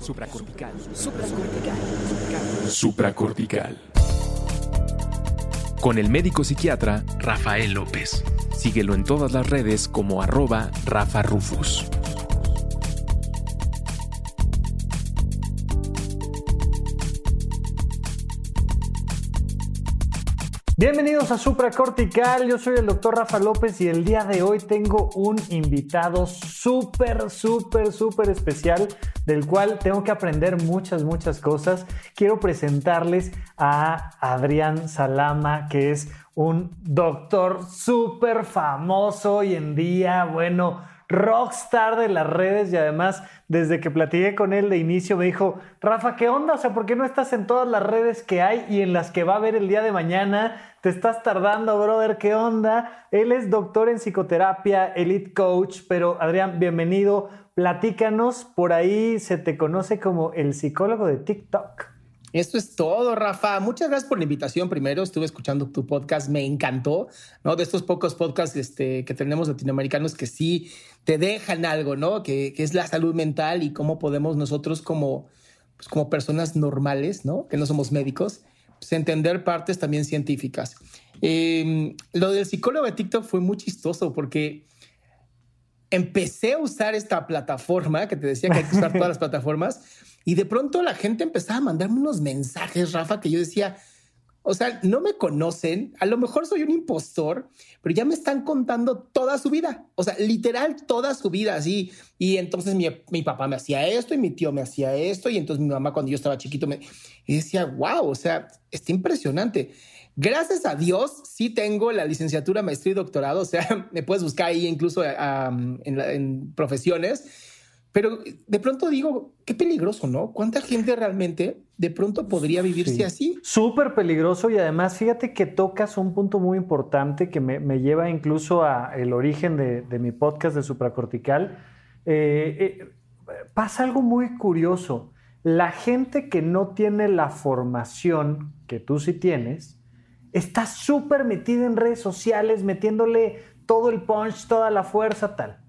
Supracortical. Supracortical. Supracortical. Con el médico psiquiatra Rafael López. Síguelo en todas las redes como arroba Rafa Rufus. Bienvenidos a Supracortical, yo soy el doctor Rafa López y el día de hoy tengo un invitado súper, súper, súper especial del cual tengo que aprender muchas, muchas cosas. Quiero presentarles a Adrián Salama, que es un doctor súper famoso hoy en día, bueno, rockstar de las redes y además desde que platiqué con él de inicio me dijo, Rafa, ¿qué onda? O sea, ¿por qué no estás en todas las redes que hay y en las que va a haber el día de mañana? Te estás tardando, brother, ¿qué onda? Él es doctor en psicoterapia, elite coach, pero Adrián, bienvenido. Platícanos, por ahí se te conoce como el psicólogo de TikTok. Esto es todo, Rafa. Muchas gracias por la invitación. Primero, estuve escuchando tu podcast, me encantó, ¿no? De estos pocos podcasts este, que tenemos latinoamericanos que sí te dejan algo, ¿no? Que, es la salud mental y cómo podemos nosotros como, pues, como personas normales, ¿no? Que no somos médicos, pues, entender partes también científicas. Em, lo del psicólogo de TikTok fue muy chistoso porque empecé a usar esta plataforma, que te decía que hay que usar todas las plataformas, y de pronto la gente empezaba a mandarme unos mensajes, Rafa, que yo decía, o sea, no me conocen, a lo mejor soy un impostor, pero ya me están contando toda su vida, o sea, literal toda su vida, así. Y entonces mi, mi papá me hacía esto y mi tío me hacía esto, y entonces mi mamá cuando yo estaba chiquito me decía, wow, o sea, está impresionante. Gracias a Dios, sí tengo la licenciatura, maestría y doctorado, o sea, me puedes buscar ahí incluso en profesiones pero de pronto digo, qué peligroso, ¿no? ¿Cuánta gente realmente de pronto podría vivirse así? Súper peligroso y además fíjate que tocas un punto muy importante que me, lleva incluso a el origen de, mi podcast de supracortical. Eh, eh, pasa algo muy curioso. La gente que no tiene la formación que tú sí tienes, está súper metida en redes sociales, metiéndole todo el punch, toda la fuerza, tal.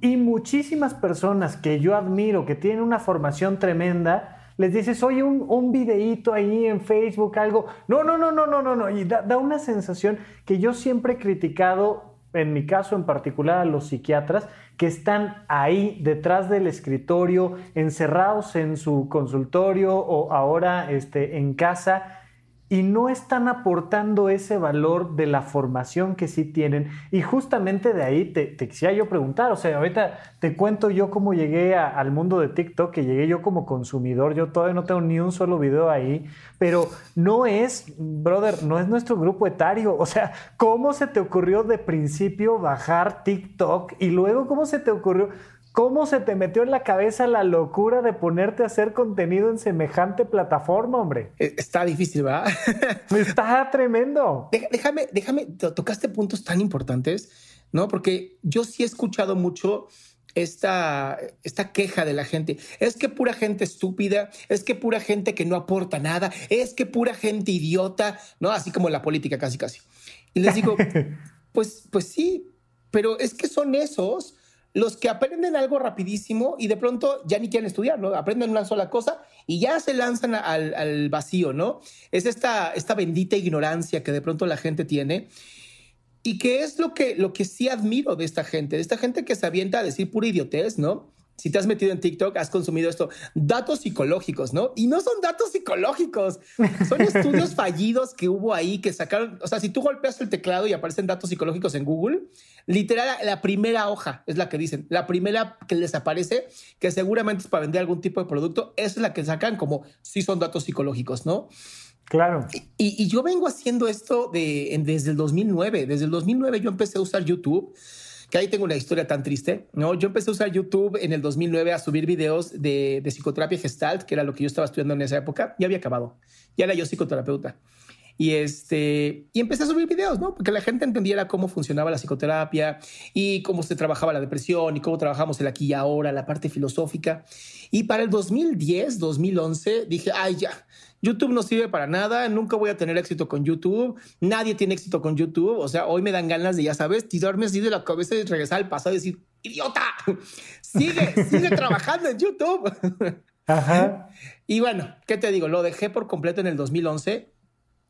Y muchísimas personas que yo admiro, que tienen una formación tremenda, les dices, oye, un, un videíto ahí en Facebook, algo. No, no, no, no, no, no, no. Y da, da, una sensación que yo siempre he criticado, en mi caso en particular, a los psiquiatras, que están ahí detrás del escritorio, encerrados en su consultorio o ahora este, en casa y no están aportando ese valor de la formación que sí tienen. Y justamente de ahí te, quisiera yo preguntar, o sea, ahorita te cuento yo cómo llegué al mundo de TikTok, que llegué yo como consumidor, yo todavía no tengo ni un solo video ahí, pero no es, brother, no es nuestro grupo etario, o sea, ¿cómo se te ocurrió de principio bajar TikTok y luego cómo se te ocurrió... ¿Cómo se te metió en la cabeza la locura de ponerte a hacer contenido en semejante plataforma, hombre? Eh, está difícil, ¿verdad? Está tremendo. Déjame, déjame, tocaste puntos tan importantes, ¿no? Porque yo sí he escuchado mucho esta, esta queja de la gente. Es que pura gente estúpida, es que pura gente que no aporta nada, es que pura gente idiota, ¿no? Así como la política casi, casi. Y les digo, pues, pues sí, pero es que son esos los que aprenden algo rapidísimo y de pronto ya ni quieren estudiar, ¿no? Aprenden una sola cosa y ya se lanzan al, vacío, ¿no? Es esta, esta bendita ignorancia que de pronto la gente tiene y que es lo que, lo que sí admiro de esta gente, de esta gente que se avienta a decir pura idiotez, ¿no? Si te has metido en TikTok, has consumido esto, datos psicológicos, ¿no? Y no son datos psicológicos, son estudios fallidos que hubo ahí que sacaron, o sea, si tú golpeas el teclado y aparecen datos psicológicos en Google, literal, la primera hoja es la que dicen, la primera que les aparece, que seguramente es para vender algún tipo de producto, es la que sacan como si son datos psicológicos, ¿no? Claro. Y, y yo vengo haciendo esto de, desde el 2009, desde el 2009 yo empecé a usar YouTube que ahí tengo una historia tan triste, ¿no? Yo empecé a usar YouTube en el 2009 a subir videos de, de psicoterapia gestalt, que era lo que yo estaba estudiando en esa época, ya había acabado, ya era yo psicoterapeuta. Y, este, y empecé a subir videos, ¿no? Porque la gente entendiera cómo funcionaba la psicoterapia y cómo se trabajaba la depresión y cómo trabajamos el aquí y ahora, la parte filosófica. Y para el 2010, 2011, dije, ay, ya, YouTube no sirve para nada, nunca voy a tener éxito con YouTube, nadie tiene éxito con YouTube, o sea, hoy me dan ganas de, ya sabes, tirarme así de la cabeza y regresar al pasado y decir, idiota, sigue, sigue trabajando en YouTube. Ajá. Y bueno, ¿qué te digo? Lo dejé por completo en el 2011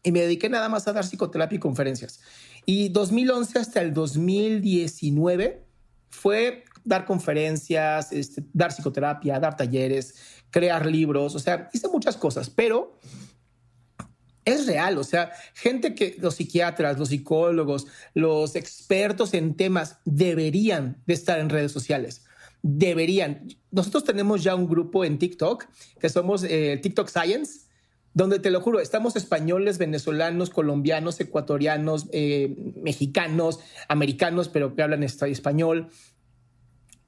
y me dediqué nada más a dar psicoterapia y conferencias. Y 2011 hasta el 2019 fue dar conferencias, este, dar psicoterapia, dar talleres, crear libros, o sea, hice muchas cosas, pero es real, o sea, gente que los psiquiatras, los psicólogos, los expertos en temas deberían de estar en redes sociales. Deberían. Nosotros tenemos ya un grupo en TikTok que somos eh, TikTok Science, donde te lo juro, estamos españoles, venezolanos, colombianos, ecuatorianos, eh, mexicanos, americanos, pero que hablan español,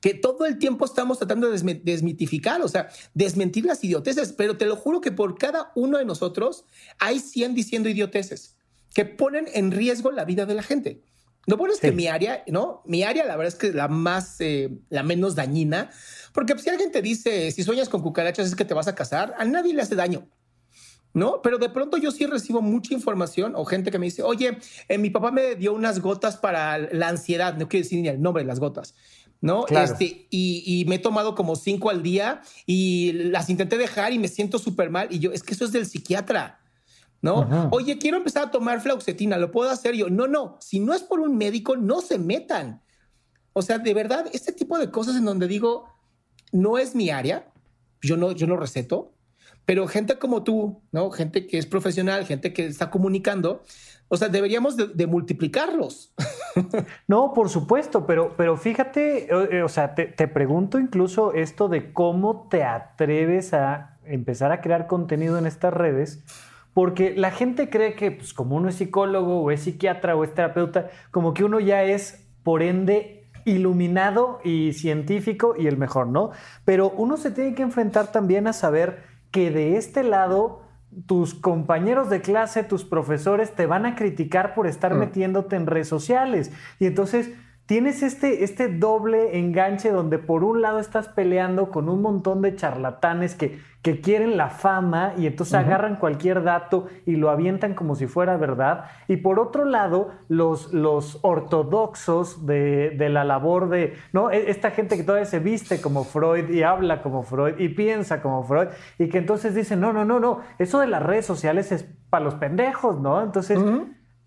que todo el tiempo estamos tratando de desmitificar, o sea, desmentir las idioteces, pero te lo juro que por cada uno de nosotros hay 100 diciendo idioteces que ponen en riesgo la vida de la gente. No pones que mi área, ¿no? Mi área, la verdad es que es la más, eh, la menos dañina, porque si alguien te dice, si sueñas con cucarachas es que te vas a casar, a nadie le hace daño. ¿no? Pero de pronto yo sí recibo mucha información o gente que me dice, oye, eh, mi papá me dio unas gotas para la ansiedad, no quiero decir ni el nombre de las gotas, ¿no? Este, y, me he tomado como cinco al día y las intenté dejar y me siento súper mal. Y yo, es que eso es del psiquiatra, ¿no? Oye, quiero empezar a tomar flauxetina, ¿lo puedo hacer yo? No, no, si no es por un médico, no se metan. O sea, de verdad, este tipo de cosas en donde digo, no es mi área, yo no, yo no receto, pero gente como tú, ¿no? Gente que es profesional, gente que está comunicando, o sea, deberíamos de, multiplicarlos. No, por supuesto, pero, pero fíjate, eh, o sea, te, pregunto incluso esto de cómo te atreves a empezar a crear contenido en estas redes, porque la gente cree que pues, como uno es psicólogo o es psiquiatra o es terapeuta, como que uno ya es, por ende, iluminado y científico y el mejor, ¿no? Pero uno se tiene que enfrentar también a saber que de este lado tus compañeros de clase, tus profesores te van a criticar por estar mm. metiéndote en redes sociales. Y entonces tienes este, este doble enganche donde por un lado estás peleando con un montón de charlatanes que, que quieren la fama y entonces agarran cualquier dato y lo avientan como si fuera verdad. Y por otro lado, los, los ortodoxos de, de, la labor de, ¿no? E, esta gente que todavía se viste como Freud y habla como Freud y piensa como Freud y que entonces dicen, no, no, no, no, eso de las redes sociales es para los pendejos, ¿no? Entonces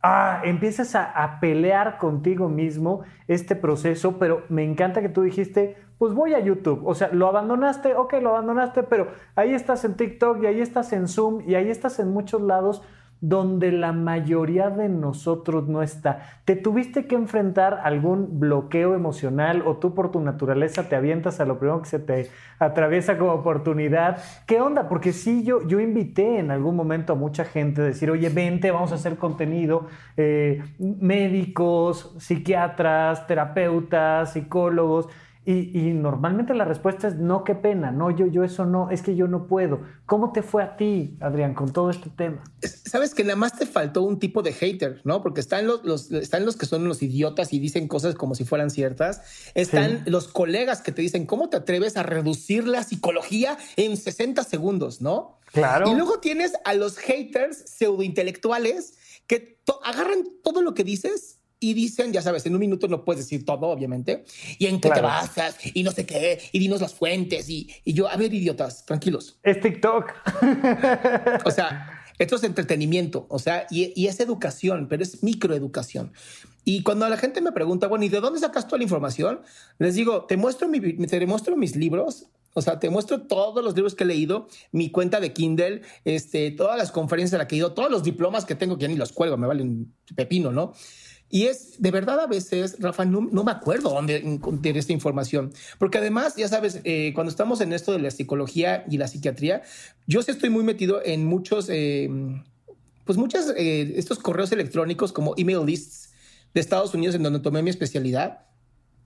ah, empiezas a, pelear contigo mismo este proceso, pero me encanta que tú dijiste, pues voy a YouTube. O sea, lo abandonaste, ok, lo abandonaste, pero ahí estás en TikTok y ahí estás en Zoom y ahí estás en muchos lados donde la mayoría de nosotros no está. ¿Te tuviste que enfrentar algún bloqueo emocional o tú por tu naturaleza te avientas a lo primero que se te atraviesa como oportunidad? ¿Qué onda? Porque sí, yo, yo invité en algún momento a mucha gente a decir, oye, vente, vamos a hacer contenido, eh, médicos, psiquiatras, terapeutas, psicólogos. Y, normalmente la respuesta es no, qué pena, no, yo, yo eso no, es que yo no puedo. ¿Cómo te fue a ti, Adrián, con todo este tema? Sabes que nada más te faltó un tipo de hater, ¿no? Porque están los, están los que son los idiotas y dicen cosas como si fueran ciertas. Están los colegas que te dicen, ¿cómo te atreves a reducir la psicología en 60 segundos, no? Claro. Y luego tienes a los haters pseudointelectuales que agarran todo lo que dices y dicen, ya sabes, en un minuto no puedes decir todo, obviamente, y en qué te basas, y no sé qué, y dinos las fuentes, y, y yo, a ver, idiotas, tranquilos. Es TikTok. o sea, esto es entretenimiento, o sea, y, y, es educación, pero es microeducación. Y cuando la gente me pregunta, bueno, ¿y de dónde sacas toda la información? Les digo, te muestro, mi, te muestro mis libros, o sea, te muestro todos los libros que he leído, mi cuenta de Kindle, este, todas las conferencias a las que he ido, todos los diplomas que tengo, que ya ni los cuelgo, me valen pepino, ¿no? Y es de verdad a veces, Rafa, no, me acuerdo dónde encontrar esta información, porque además, ya sabes, eh, cuando estamos en esto de la psicología y la psiquiatría, yo sí estoy muy metido en muchos, eh, pues muchos, eh, estos correos electrónicos como email lists de Estados Unidos en donde tomé mi especialidad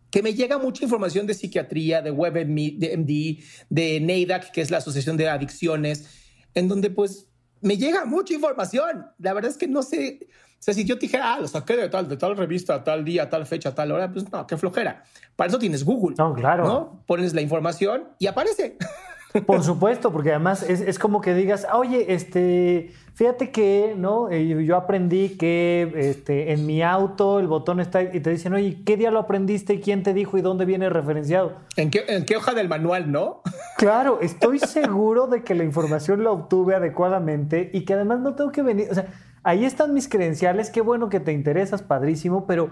que me llega mucha información de psiquiatría, de WebMD, de de que es la Asociación de Adicciones, en donde pues me llega mucha información. La verdad es que no sé, sea, si yo te dijera, ah, lo saqué de tal, de tal revista, tal día, tal fecha, tal hora, pues no, qué flojera. Para eso tienes Google. No, claro. ¿no? Pones la información y aparece. Por supuesto, porque además es, como que digas, oye, este, fíjate que, ¿no? Eh, yo aprendí que este, en mi auto el botón está y te dicen, oye, ¿qué día lo aprendiste? ¿Quién te dijo y dónde viene referenciado? ¿En qué, en qué hoja del manual, no? Claro, estoy seguro de que la información la obtuve adecuadamente y que además no tengo que venir, o sea, ahí están mis credenciales, qué bueno que te interesas, padrísimo, pero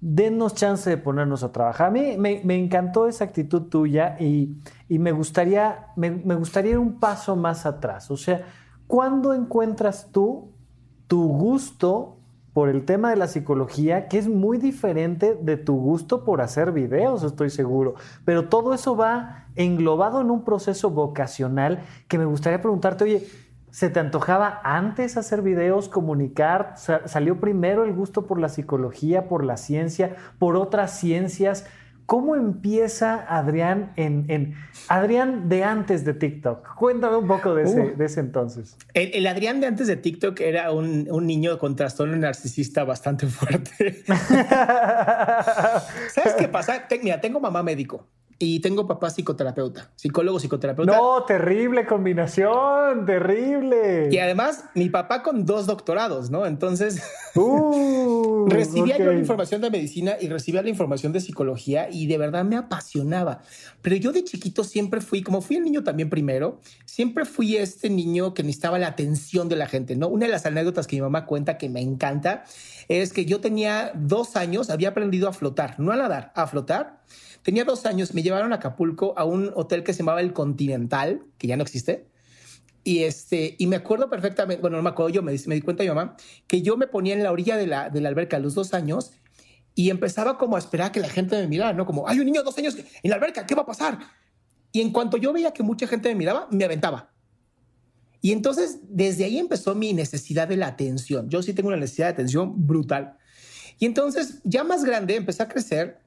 denos chance de ponernos a trabajar. A mí me, encantó esa actitud tuya y, me, gustaría, me, gustaría ir un paso más atrás. O sea, ¿cuándo encuentras tú tu gusto por el tema de la psicología, que es muy diferente de tu gusto por hacer videos, estoy seguro. Pero todo eso va englobado en un proceso vocacional que me gustaría preguntarte, oye, ¿Se te antojaba antes hacer videos, comunicar? ¿Salió primero el gusto por la psicología, por la ciencia, por otras ciencias? ¿Cómo empieza Adrián en, Adrián de antes de TikTok? Cuéntame un poco de ese, de ese entonces. El, Adrián de antes de TikTok era un, un, niño con trastorno narcisista bastante fuerte. ¿Sabes qué pasa? Mira, tengo mamá médico y tengo papá psicoterapeuta, psicólogo psicoterapeuta. No, terrible combinación, terrible. Y además, mi papá con dos doctorados, ¿no? Entonces, uh, recibía yo la información de medicina y recibía la información de psicología y de verdad me apasionaba. Pero yo de chiquito siempre fui, como fui el niño también primero, siempre fui este niño que necesitaba la atención de la gente, ¿no? Una de las anécdotas que mi mamá cuenta que me encanta es que yo tenía dos años, había aprendido a flotar, no a nadar, a flotar Tenía dos años, me llevaron a Acapulco a un hotel que se llamaba El Continental, que ya no existe. Y, este, y me acuerdo perfectamente, bueno, no me acuerdo yo, me, me di cuenta mi mamá, que yo me ponía en la orilla de la, de la alberca a los dos años y empezaba como a esperar a que la gente me mirara, ¿no? Como, hay un niño de dos años en la alberca, ¿qué va a pasar? Y en cuanto yo veía que mucha gente me miraba, me aventaba. Y entonces, desde ahí empezó mi necesidad de la atención. Yo sí tengo una necesidad de atención brutal. Y entonces, ya más grande, empecé a crecer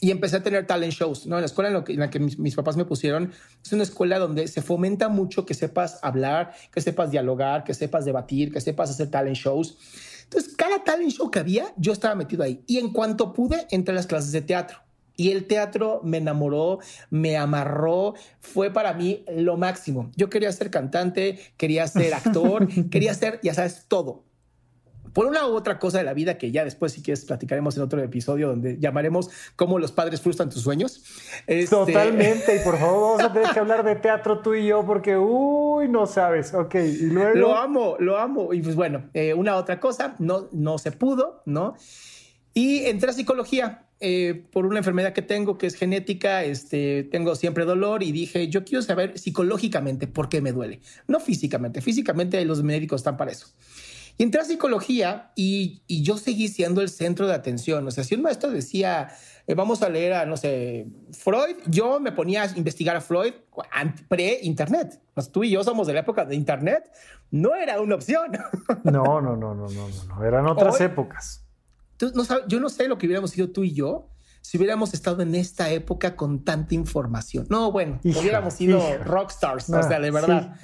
y empecé a tener talent shows, ¿no? En la escuela en, la que mis, papás me pusieron, es una escuela donde se fomenta mucho que sepas hablar, que sepas dialogar, que sepas debatir, que sepas hacer talent shows. Entonces, cada talent show que había, yo estaba metido ahí. Y en cuanto pude, entré a las clases de teatro. Y el teatro me enamoró, me amarró, fue para mí lo máximo. Yo quería ser cantante, quería ser actor, quería ser, ya sabes, todo por una u otra cosa de la vida que ya después, si quieres, platicaremos en otro episodio donde llamaremos cómo los padres frustran tus sueños. Este, Totalmente. Y por favor, vamos a tener que hablar de teatro tú y yo porque, uy, no sabes. Ok, y luego. Lo amo, lo amo. Y pues bueno, eh, una otra cosa, no, no se pudo, ¿no? Y entré a psicología. Eh, por una enfermedad que tengo que es genética, este, tengo siempre dolor y dije, yo quiero saber psicológicamente por qué me duele, no físicamente, físicamente los médicos están para eso. Y entré a psicología y, yo seguí siendo el centro de atención. O sea, si un maestro decía, eh, vamos a leer a, no sé, Freud, yo me ponía a investigar a Freud pre-internet. Tú y yo somos de la época de internet. No era una opción. No, no, no, no, no, no. Eran otras épocas. yo no sé lo que hubiéramos sido tú y yo si hubiéramos estado en esta época con tanta información. No, bueno, hubiéramos sido rockstars, o sea, de verdad.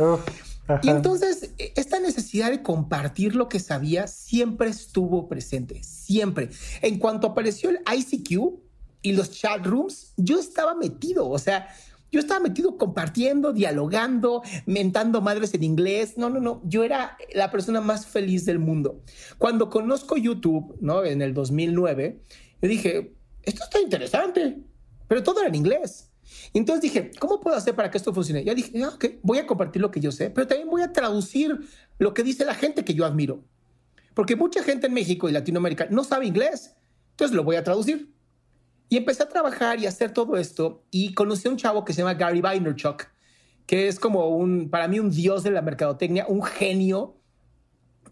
Y entonces, e, esta necesidad de compartir lo que sabía siempre estuvo presente, siempre. En cuanto apareció el ICQ y los chat rooms, yo estaba metido, o sea, yo estaba metido compartiendo, dialogando, mentando madres en inglés. No, no, no. Yo era la persona más feliz del mundo. Cuando conozco YouTube, ¿no? En el 2009, yo dije, esto está interesante, pero todo era en inglés. Y entonces dije, ¿cómo puedo hacer para que esto funcione? Ya dije, ah, voy a compartir lo que yo sé, pero también voy a traducir lo que dice la gente que yo admiro. Porque mucha gente en México y Latinoamérica no sabe inglés, entonces lo voy a traducir. Y empecé a trabajar y hacer todo esto y conocí a un chavo que se llama Gary Vaynerchuk, que es como un, para mí, un dios de la mercadotecnia, un genio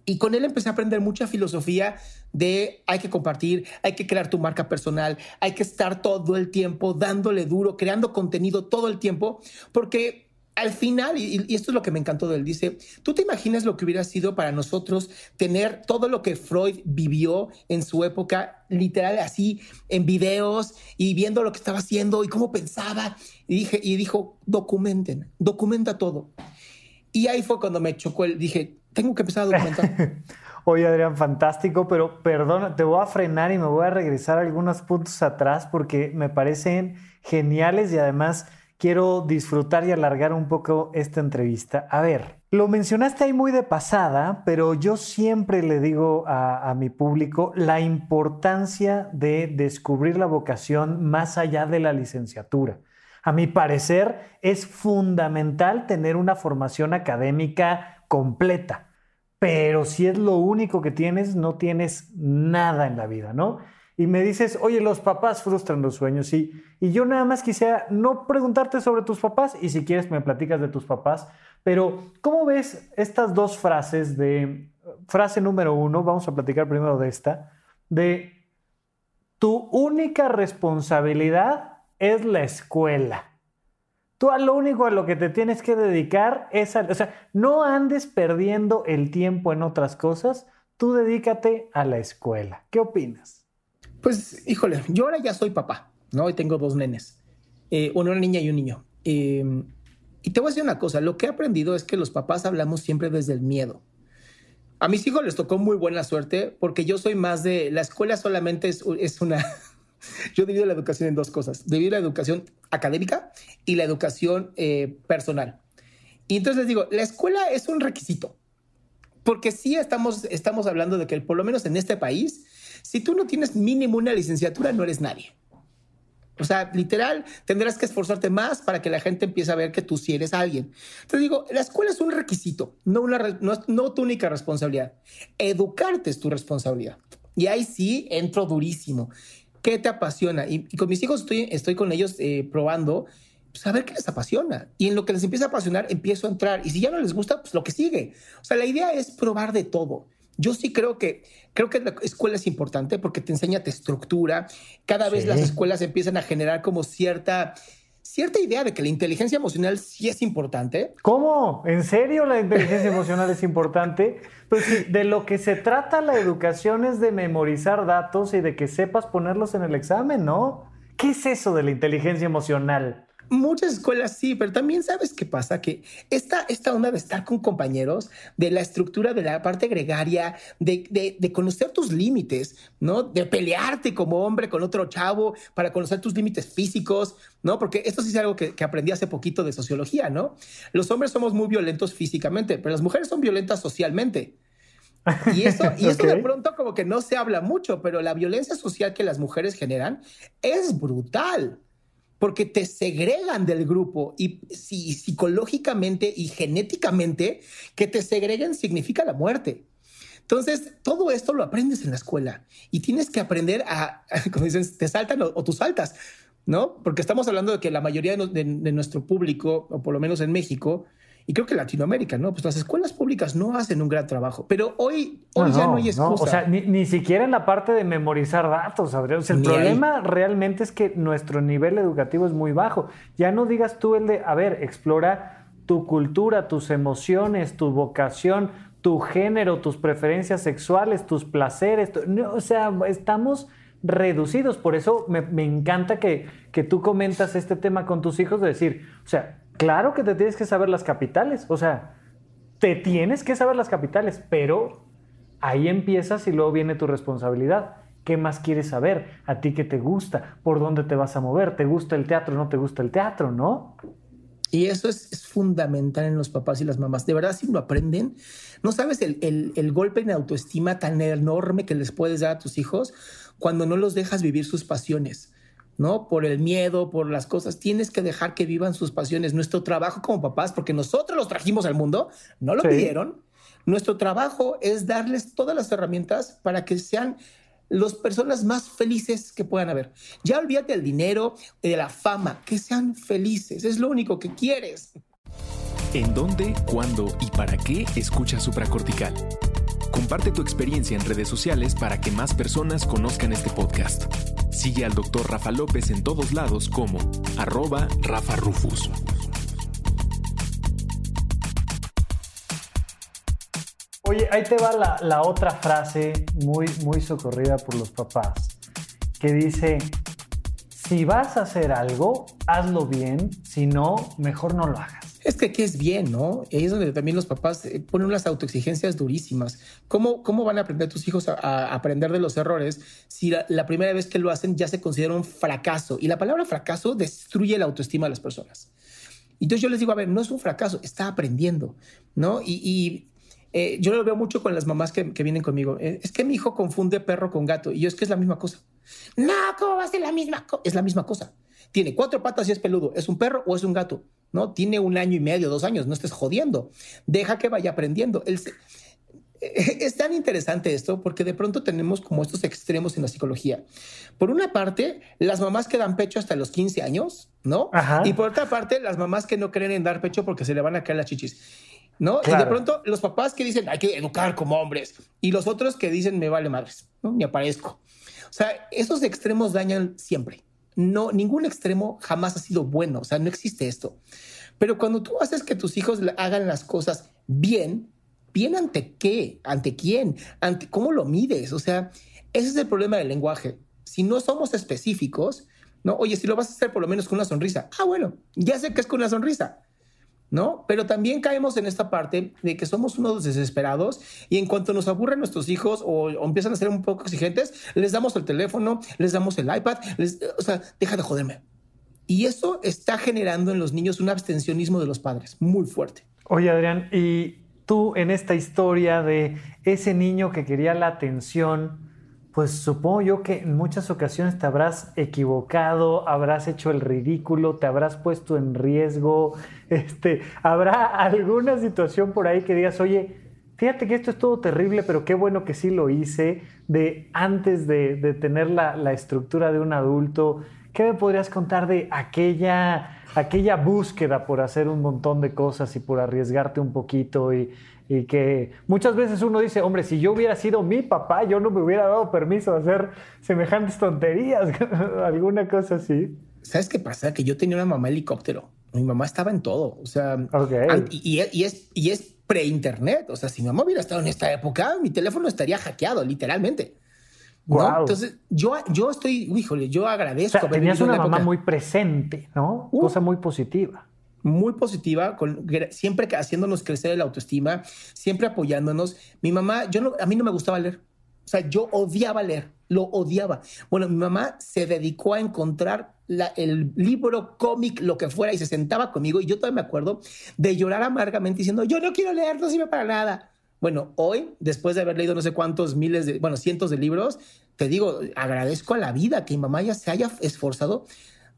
y con él empecé a aprender mucha filosofía de hay que compartir, hay que crear tu marca personal, hay que estar todo el tiempo dándole duro, creando contenido todo el tiempo, porque al final, y, esto es lo que me encantó de él, dice, ¿tú te imaginas lo que hubiera sido para nosotros tener todo lo que Freud vivió en su época, literal así, en videos y viendo lo que estaba haciendo y cómo pensaba? Y, dije, y dijo, documenten, documenta todo. Y ahí fue cuando me chocó, el, dije, tengo que empezar a documentar. Oye, Adrián, fantástico, pero perdona, te voy a frenar y me voy a regresar algunos puntos atrás porque me parecen geniales y además quiero disfrutar y alargar un poco esta entrevista. A ver, lo mencionaste ahí muy de pasada, pero yo siempre le digo a, mi público la importancia de descubrir la vocación más allá de la licenciatura. A mi parecer, es fundamental tener una formación académica completa, pero si es lo único que tienes, no tienes nada en la vida, ¿no? y me dices, oye, los papás frustran los sueños, y, y yo nada más quisiera no preguntarte sobre tus papás, y si quieres me platicas de tus papás, pero ¿cómo ves estas dos frases de, frase número uno, vamos a platicar primero de esta, de tu única responsabilidad es la escuela. Tú a lo único a lo que te tienes que dedicar es a, o sea, no andes perdiendo el tiempo en otras cosas, tú dedícate a la escuela. ¿Qué opinas? Pues, híjole, yo ahora ya soy papá, ¿no? Y tengo dos nenes, eh, una niña y un niño. Em, y te voy a decir una cosa, lo que he aprendido es que los papás hablamos siempre desde el miedo. A mis hijos les tocó muy buena suerte porque yo soy más de, la escuela solamente es, es una, yo divido la educación en dos cosas, divido la educación académica y la educación eh, personal. Y entonces les digo, la escuela es un requisito, porque sí estamos, estamos hablando de que por lo menos en este país, si tú no tienes mínimo una licenciatura, no eres nadie. O sea, literal, tendrás que esforzarte más para que la gente empiece a ver que tú sí eres alguien. Te digo, la escuela es un requisito, no, una, no, tu única responsabilidad. Educarte es tu responsabilidad. Y ahí sí entro durísimo. ¿Qué te apasiona? Y, con mis hijos estoy, estoy con ellos eh, probando pues, a ver qué les apasiona. Y en lo que les empieza a apasionar, empiezo a entrar. Y si ya no les gusta, pues lo que sigue. O sea, la idea es probar de todo. Yo sí creo que creo que la escuela es importante porque te enseña, te estructura. Cada vez las escuelas empiezan a generar como cierta cierta idea de que la inteligencia emocional sí es importante. ¿Cómo? ¿En serio la inteligencia emocional es importante? Pues de lo que se trata la educación es de memorizar datos y de que sepas ponerlos en el examen, ¿no? ¿Qué es eso de la inteligencia emocional? Muchas escuelas sí, pero también sabes qué pasa, que esta, esta onda de estar con compañeros, de la estructura de la parte gregaria, de, de, conocer tus límites, ¿no? De pelearte como hombre con otro chavo para conocer tus límites físicos, ¿no? Porque esto sí es algo que, que, aprendí hace poquito de sociología, ¿no? Los hombres somos muy violentos físicamente, pero las mujeres son violentas socialmente. Y eso, y eso de pronto como que no se habla mucho, pero la violencia social que las mujeres generan es brutal porque te segregan del grupo y si, psicológicamente y genéticamente que te segreguen significa la muerte. Entonces, todo esto lo aprendes en la escuela y tienes que aprender a, como dicen, te saltan o, o tú saltas, ¿no? Porque estamos hablando de que la mayoría de, nuestro público, o por lo menos en México, y creo que Latinoamérica, ¿no? Pues las escuelas públicas no hacen un gran trabajo, pero hoy, hoy ya no hay excusa. O sea, ni, siquiera en la parte de memorizar datos, Adrián. O sea, el problema realmente es que nuestro nivel educativo es muy bajo. Ya no digas tú el de, a ver, explora tu cultura, tus emociones, tu vocación, tu género, tus preferencias sexuales, tus placeres. o sea, estamos reducidos. Por eso me, me encanta que, que tú comentas este tema con tus hijos, de decir, o sea, Claro que te tienes que saber las capitales, o sea, te tienes que saber las capitales, pero ahí empiezas y luego viene tu responsabilidad. ¿Qué más quieres saber? ¿A ti qué te gusta? ¿Por dónde te vas a mover? ¿Te gusta el teatro? ¿No te gusta el teatro? ¿No? Y eso es, fundamental en los papás y las mamás. De verdad, si lo aprenden, no sabes el, el golpe en autoestima tan enorme que les puedes dar a tus hijos cuando no los dejas vivir sus pasiones. ¿No? Por el miedo, por las cosas. Tienes que dejar que vivan sus pasiones. Nuestro trabajo como papás, porque nosotros los trajimos al mundo, no lo pidieron. Nuestro trabajo es darles todas las herramientas para que sean las personas más felices que puedan haber. Ya olvídate del dinero, de la fama, que sean felices. Es lo único que quieres. ¿En dónde, cuándo y para qué escucha supracortical? Comparte tu experiencia en redes sociales para que más personas conozcan este podcast. Sigue al Dr. Rafa López en todos lados como arroba Rafa Rufus. Oye, ahí te va la, la, otra frase muy, muy socorrida por los papás, que dice, si vas a hacer algo, hazlo bien, si no, mejor no lo hagas. Es que aquí es bien, ¿no? Ahí es donde también los papás eh, ponen unas autoexigencias durísimas. ¿Cómo, cómo van a aprender tus hijos a, aprender de los errores si la, primera vez que lo hacen ya se considera un fracaso? Y la palabra fracaso destruye la autoestima de las personas. Entonces yo les digo, a ver, no es un fracaso, está aprendiendo, ¿no? Y, eh, yo lo veo mucho con las mamás que, vienen conmigo. Eh, es que mi hijo confunde perro con gato y yo es que es la misma cosa. No, ¿cómo va a ser la misma cosa? Es la misma cosa. Tiene cuatro patas y es peludo. ¿Es un perro o es un gato? ¿No? Tiene un año y medio, dos años. No estés jodiendo. Deja que vaya aprendiendo. Es tan interesante esto porque de pronto tenemos como estos extremos en la psicología. Por una parte, las mamás que dan pecho hasta los 15 años, ¿no? Y por otra parte, las mamás que no creen en dar pecho porque se le van a caer las chichis. ¿No? Y de pronto los papás que dicen hay que educar como hombres y los otros que dicen me vale madres, ¿no? Me aparezco. O sea, esos extremos dañan siempre no, ningún extremo jamás ha sido bueno, o sea, no existe esto. Pero cuando tú haces que tus hijos hagan las cosas bien, bien ante qué, ante quién, ante cómo lo mides, o sea, ese es el problema del lenguaje. Si no somos específicos, no, oye, si lo vas a hacer por lo menos con una sonrisa, ah, bueno, ya sé que es con una sonrisa. ¿No? Pero también caemos en esta parte de que somos unos desesperados y en cuanto nos aburren nuestros hijos o, empiezan a ser un poco exigentes, les damos el teléfono, les damos el iPad, o sea, deja de joderme. Y eso está generando en los niños un abstencionismo de los padres muy fuerte. Oye, Adrián, y tú en esta historia de ese niño que quería la atención, pues supongo yo que en muchas ocasiones te habrás equivocado, habrás hecho el ridículo, te habrás puesto en riesgo, este, habrá alguna situación por ahí que digas, oye, fíjate que esto es todo terrible, pero qué bueno que sí lo hice, de antes de, tener la, la, estructura de un adulto, ¿qué me podrías contar de aquella, aquella búsqueda por hacer un montón de cosas y por arriesgarte un poquito y y que muchas veces uno dice, hombre, si yo hubiera sido mi papá, yo no me hubiera dado permiso de hacer semejantes tonterías, alguna cosa así. ¿Sabes qué pasa? Que yo tenía una mamá helicóptero. Mi mamá estaba en todo. O sea, y, y, es, y es pre-internet. O sea, si mi mamá hubiera estado en esta época, mi teléfono estaría hackeado, literalmente. Entonces, yo, yo estoy, híjole, yo agradezco. O tenías una mamá muy presente, ¿no? Cosa muy positiva muy positiva, siempre haciéndonos crecer la autoestima, siempre apoyándonos. Mi mamá, yo no, a mí no me gustaba leer. O sea, yo odiaba leer, lo odiaba. Bueno, mi mamá se dedicó a encontrar el libro, cómic, lo que fuera, y se sentaba conmigo. Y yo todavía me acuerdo de llorar amargamente diciendo, yo no quiero leer, no sirve para nada. Bueno, hoy, después de haber leído no sé cuántos miles de, bueno, cientos de libros, te digo, agradezco a la vida que mi mamá ya se haya esforzado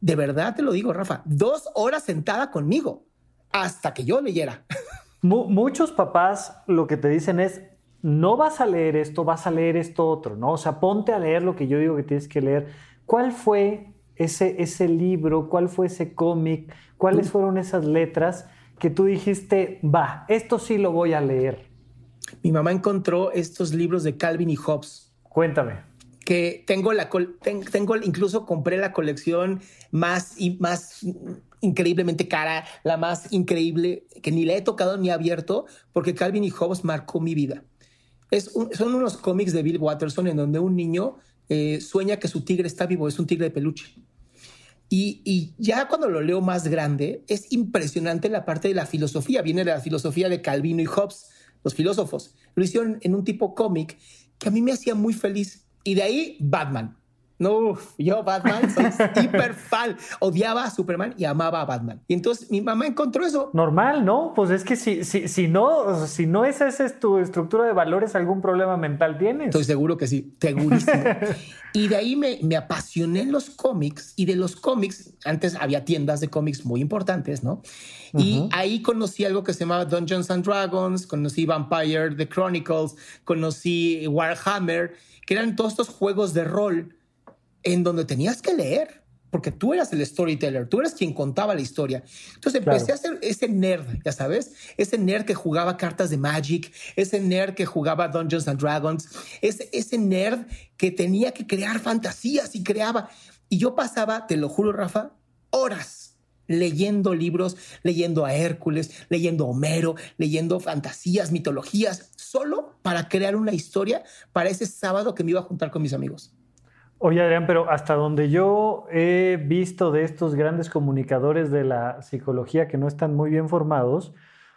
de verdad te lo digo, Rafa, dos horas sentada conmigo hasta que yo leyera. Muchos papás lo que te dicen es, no vas a leer esto, vas a leer esto otro, ¿no? O sea, ponte a leer lo que yo digo que tienes que leer. ¿Cuál fue ese, ese libro? ¿Cuál fue ese cómic? ¿Cuáles fueron esas letras que tú dijiste, va, esto sí lo voy a leer? Mi mamá encontró estos libros de Calvin y Hobbes. Cuéntame que tengo la tengo incluso compré la colección más y más increíblemente cara, la más increíble que ni la he tocado ni abierto porque Calvin y Hobbes marcó mi vida. Es son unos cómics de Bill Watterson en donde un niño eh, sueña que su tigre está vivo, es un tigre de peluche. Y, y, ya cuando lo leo más grande, es impresionante la parte de la filosofía. Viene de la filosofía de Calvino y Hobbes, los filósofos. Lo hicieron en un tipo cómic que a mí me hacía muy feliz y de ahí, Batman. No, yo Batman soy hiper fan. Odiaba a Superman y amaba a Batman. Y entonces mi mamá encontró eso. Normal, ¿no? Pues es que si, si, si no, si no esa es tu estructura de valores, algún problema mental tienes. Estoy seguro que sí, segurísimo. y de ahí me, me apasioné en los cómics y de los cómics, antes había tiendas de cómics muy importantes, ¿no? Y ahí conocí algo que se llamaba Dungeons and Dragons, conocí Vampire, The Chronicles, conocí Warhammer que eran todos estos juegos de rol en donde tenías que leer, porque tú eras el storyteller, tú eras quien contaba la historia. Entonces empecé a ser ese nerd, ya sabes, ese nerd que jugaba cartas de Magic, ese nerd que jugaba Dungeons and Dragons, ese, ese nerd que tenía que crear fantasías y creaba. Y yo pasaba, te lo juro, Rafa, horas leyendo libros, leyendo a Hércules, leyendo a Homero, leyendo fantasías, mitologías, solo para crear una historia para ese sábado que me iba a juntar con mis amigos. Oye, Adrián, pero hasta donde yo he visto de estos grandes comunicadores de la psicología que no están muy bien formados,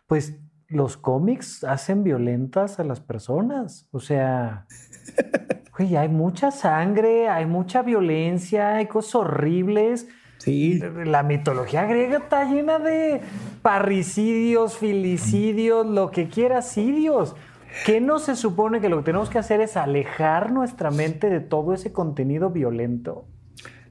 pues los cómics hacen violentas a las personas. O sea, hay mucha sangre, hay mucha violencia, hay cosas horribles. Sí. La mitología griega está llena de parricidios, filicidios, lo que quieras, sidios. ¿Qué no se supone que lo que tenemos que hacer es alejar nuestra mente de todo ese contenido violento?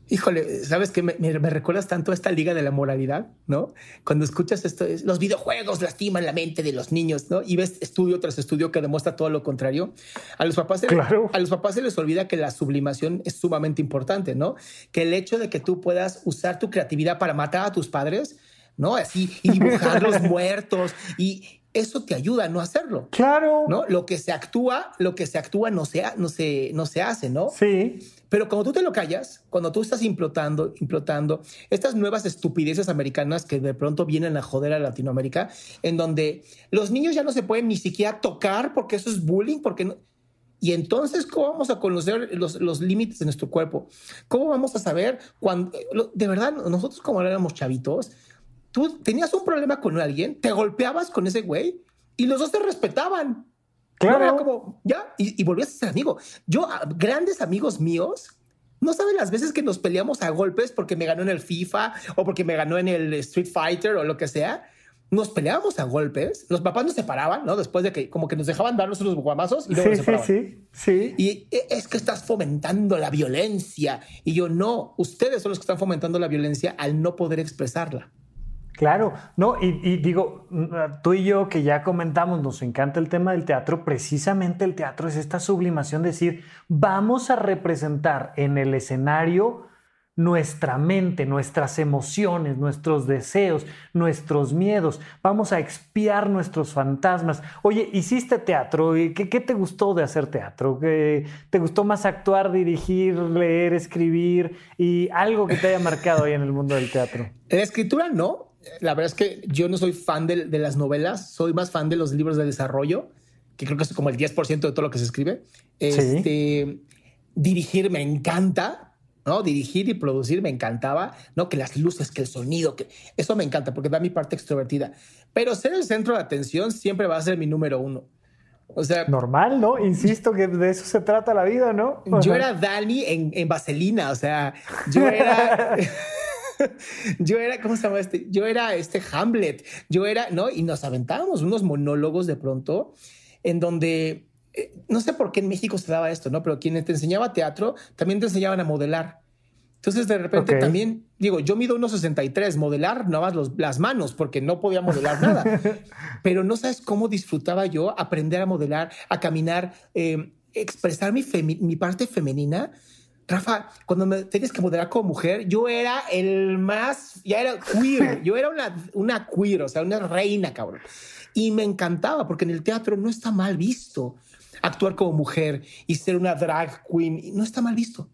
Híjole, ¿sabes qué? Me, recuerdas tanto a esta liga de la moralidad, ¿no? Cuando escuchas esto, los videojuegos lastiman la mente de los niños, ¿no? Y ves estudio tras estudio que demuestra todo lo contrario. A los papás, se, a los papás se les olvida que la sublimación es sumamente importante, ¿no? Que el hecho de que tú puedas usar tu creatividad para matar a tus padres, ¿no? Así, y dibujar los muertos y, eso te ayuda a no hacerlo. Claro. ¿No? Lo que se actúa, lo que se actúa no se, no se, no se hace, ¿no? Sí. Pero cuando tú te lo callas, cuando tú estás implotando, implotando estas nuevas estupideces americanas que de pronto vienen a joder a Latinoamérica, en donde los niños ya no se pueden ni siquiera tocar porque eso es bullying, porque no, y entonces, ¿cómo vamos a conocer los, los, límites de nuestro cuerpo? ¿Cómo vamos a saber cuando, de verdad, nosotros como éramos chavitos, tú tenías un problema con alguien, te golpeabas con ese güey y los dos te respetaban. Claro. como, ya, y, volvías a ser amigo. Yo, grandes amigos míos, no saben las veces que nos peleamos a golpes porque me ganó en el FIFA o porque me ganó en el Street Fighter o lo que sea. Nos peleábamos a golpes, los papás nos separaban, ¿no? Después de que como que nos dejaban darnos unos guamazos y luego sí, nos separaban. Sí, sí, Y e, es que estás fomentando la violencia. Y yo no, ustedes son los que están fomentando la violencia al no poder expresarla. Claro, no, y, digo, mm, tú y yo que ya comentamos, nos encanta el tema del teatro, precisamente el teatro es esta sublimación, de decir, vamos a representar en el escenario nuestra mente, nuestras emociones, nuestros deseos, nuestros miedos, vamos a expiar nuestros fantasmas. Oye, hiciste teatro, ¿qué, qué te gustó de hacer teatro? ¿Te gustó más actuar, dirigir, leer, escribir y algo que te haya marcado ahí en el mundo del teatro? La escritura no, la verdad es que yo no soy fan de, las novelas, soy más fan de los libros de desarrollo, que creo que es como el 10% de todo lo que se escribe. Este, Dirigir me encanta, ¿no? Dirigir y producir me encantaba, ¿no? Que las luces, que el sonido, que eso me encanta porque da mi parte extrovertida. Pero ser el centro de atención siempre va a ser mi número uno. O sea, normal, ¿no? Insisto que de eso se trata la vida, ¿no? Yo era Dani en, en Vaselina, o sea, yo era. yo era, ¿cómo se llama este? Yo era este Hamlet, yo era, ¿no? Y nos aventábamos unos monólogos de pronto en donde, eh, no sé por qué en México se daba esto, ¿no? Pero quien te enseñaba teatro, también te enseñaban a modelar. Entonces, de repente también, digo, yo mido unos 63, modelar nada más los, las manos, porque no podía modelar nada. Pero no sabes cómo disfrutaba yo aprender a modelar, a caminar, eh, expresar mi, mi parte femenina Rafa, cuando me tenías que moderar como mujer, yo era el más, ya era queer, yo era una, una queer, o sea, una reina, cabrón. Y me encantaba porque en el teatro no está mal visto actuar como mujer y ser una drag queen, no está mal visto.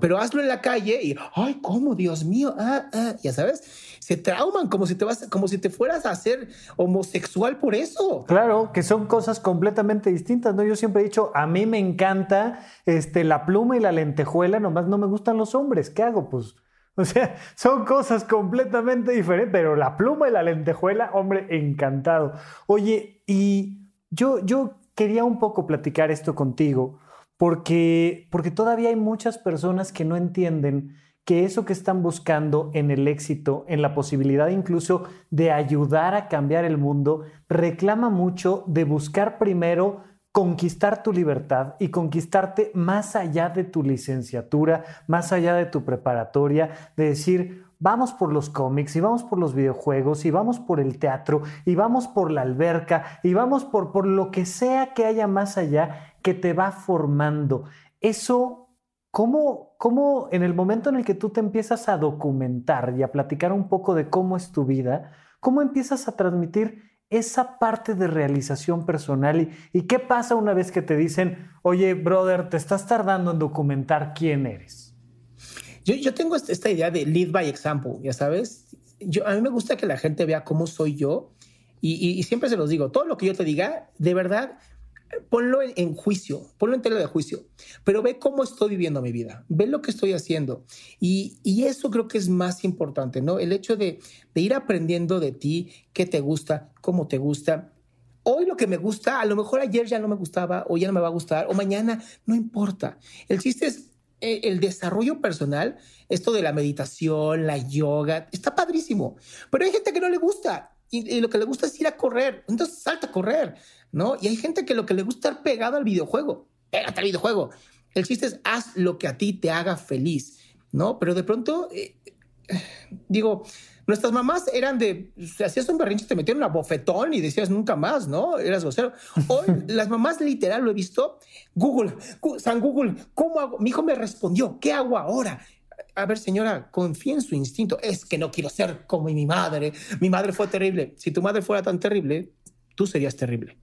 Pero hazlo en la calle y, ay, ¿cómo? Dios mío, ah, ah, ya sabes, trauman como si te vas, como si te fueras a hacer homosexual por eso. Claro, que son cosas completamente distintas, ¿no? Yo siempre he dicho, a mí me encanta este, la pluma y la lentejuela, nomás no me gustan los hombres, ¿qué hago? Pues, o sea, son cosas completamente diferentes, pero la pluma y la lentejuela, hombre, encantado. Oye, y yo, yo quería un poco platicar esto contigo porque, porque todavía hay muchas personas que no entienden que eso que están buscando en el éxito, en la posibilidad incluso de ayudar a cambiar el mundo, reclama mucho de buscar primero conquistar tu libertad y conquistarte más allá de tu licenciatura, más allá de tu preparatoria, de decir, vamos por los cómics y vamos por los videojuegos y vamos por el teatro y vamos por la alberca y vamos por, por lo que sea que haya más allá que te va formando. Eso, ¿cómo, ¿cómo en el momento en el que tú te empiezas a documentar y a platicar un poco de cómo es tu vida, cómo empiezas a transmitir esa parte de realización personal y, qué pasa una vez que te dicen, oye, brother, te estás tardando en documentar quién eres? Yo, yo tengo esta idea de lead by example, ya sabes. Yo, a mí me gusta que la gente vea cómo soy yo y, y siempre se los digo, todo lo que yo te diga, de verdad, ponlo en, juicio, ponlo en tela de juicio, pero ve cómo estoy viviendo mi vida, ve lo que estoy haciendo. Y, eso creo que es más importante, ¿no? El hecho de, de ir aprendiendo de ti, qué te gusta, cómo te gusta. Hoy lo que me gusta, a lo mejor ayer ya no me gustaba, o ya no me va a gustar, o mañana, no importa. El chiste es eh, el desarrollo personal, esto de la meditación, la yoga, está padrísimo. Pero hay gente que no le gusta y, lo que le gusta es ir a correr. Entonces salta a correr, ¿no? Y hay gente que lo que le gusta es estar pegado al videojuego. Pégate al videojuego. El chiste es haz lo que a ti te haga feliz, ¿no? Pero de pronto, eh, digo, nuestras mamás eran de, hacías un berrinche, te metieron una bofetón y decías nunca más, ¿no? Eras grosero. Hoy las mamás literal lo he visto. Google, San Google, ¿cómo hago? Mi hijo me respondió, ¿qué hago ahora? A ver, señora, confía en su instinto. Es que no quiero ser como mi madre. Mi madre fue terrible. Si tu madre fuera tan terrible, tú serías terrible.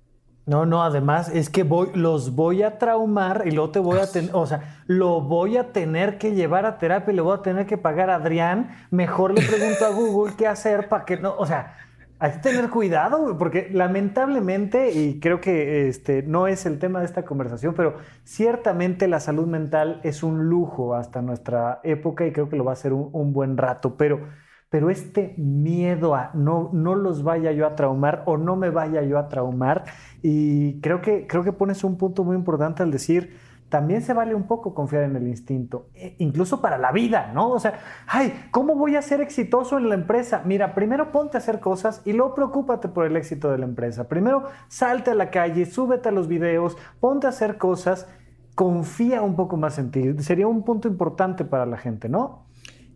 No, no, además es que voy, los voy a traumar y luego te voy a tener, o sea, lo voy a tener que llevar a terapia y le voy a tener que pagar a Adrián. Mejor le pregunto a Google qué hacer para que no, o sea, hay que tener cuidado, porque lamentablemente, y creo que este, no es el tema de esta conversación, pero ciertamente la salud mental es un lujo hasta nuestra época y creo que lo va a ser un, buen rato, pero, pero este miedo a no, no los vaya yo a traumar o no me vaya yo a traumar, y creo que, creo que pones un punto muy importante al decir, también se vale un poco confiar en el instinto, e incluso para la vida, ¿no? O sea, ay, ¿cómo voy a ser exitoso en la empresa? Mira, primero ponte a hacer cosas y luego preocúpate por el éxito de la empresa. Primero salte a la calle, súbete a los videos, ponte a hacer cosas, confía un poco más en ti. Sería un punto importante para la gente, ¿no?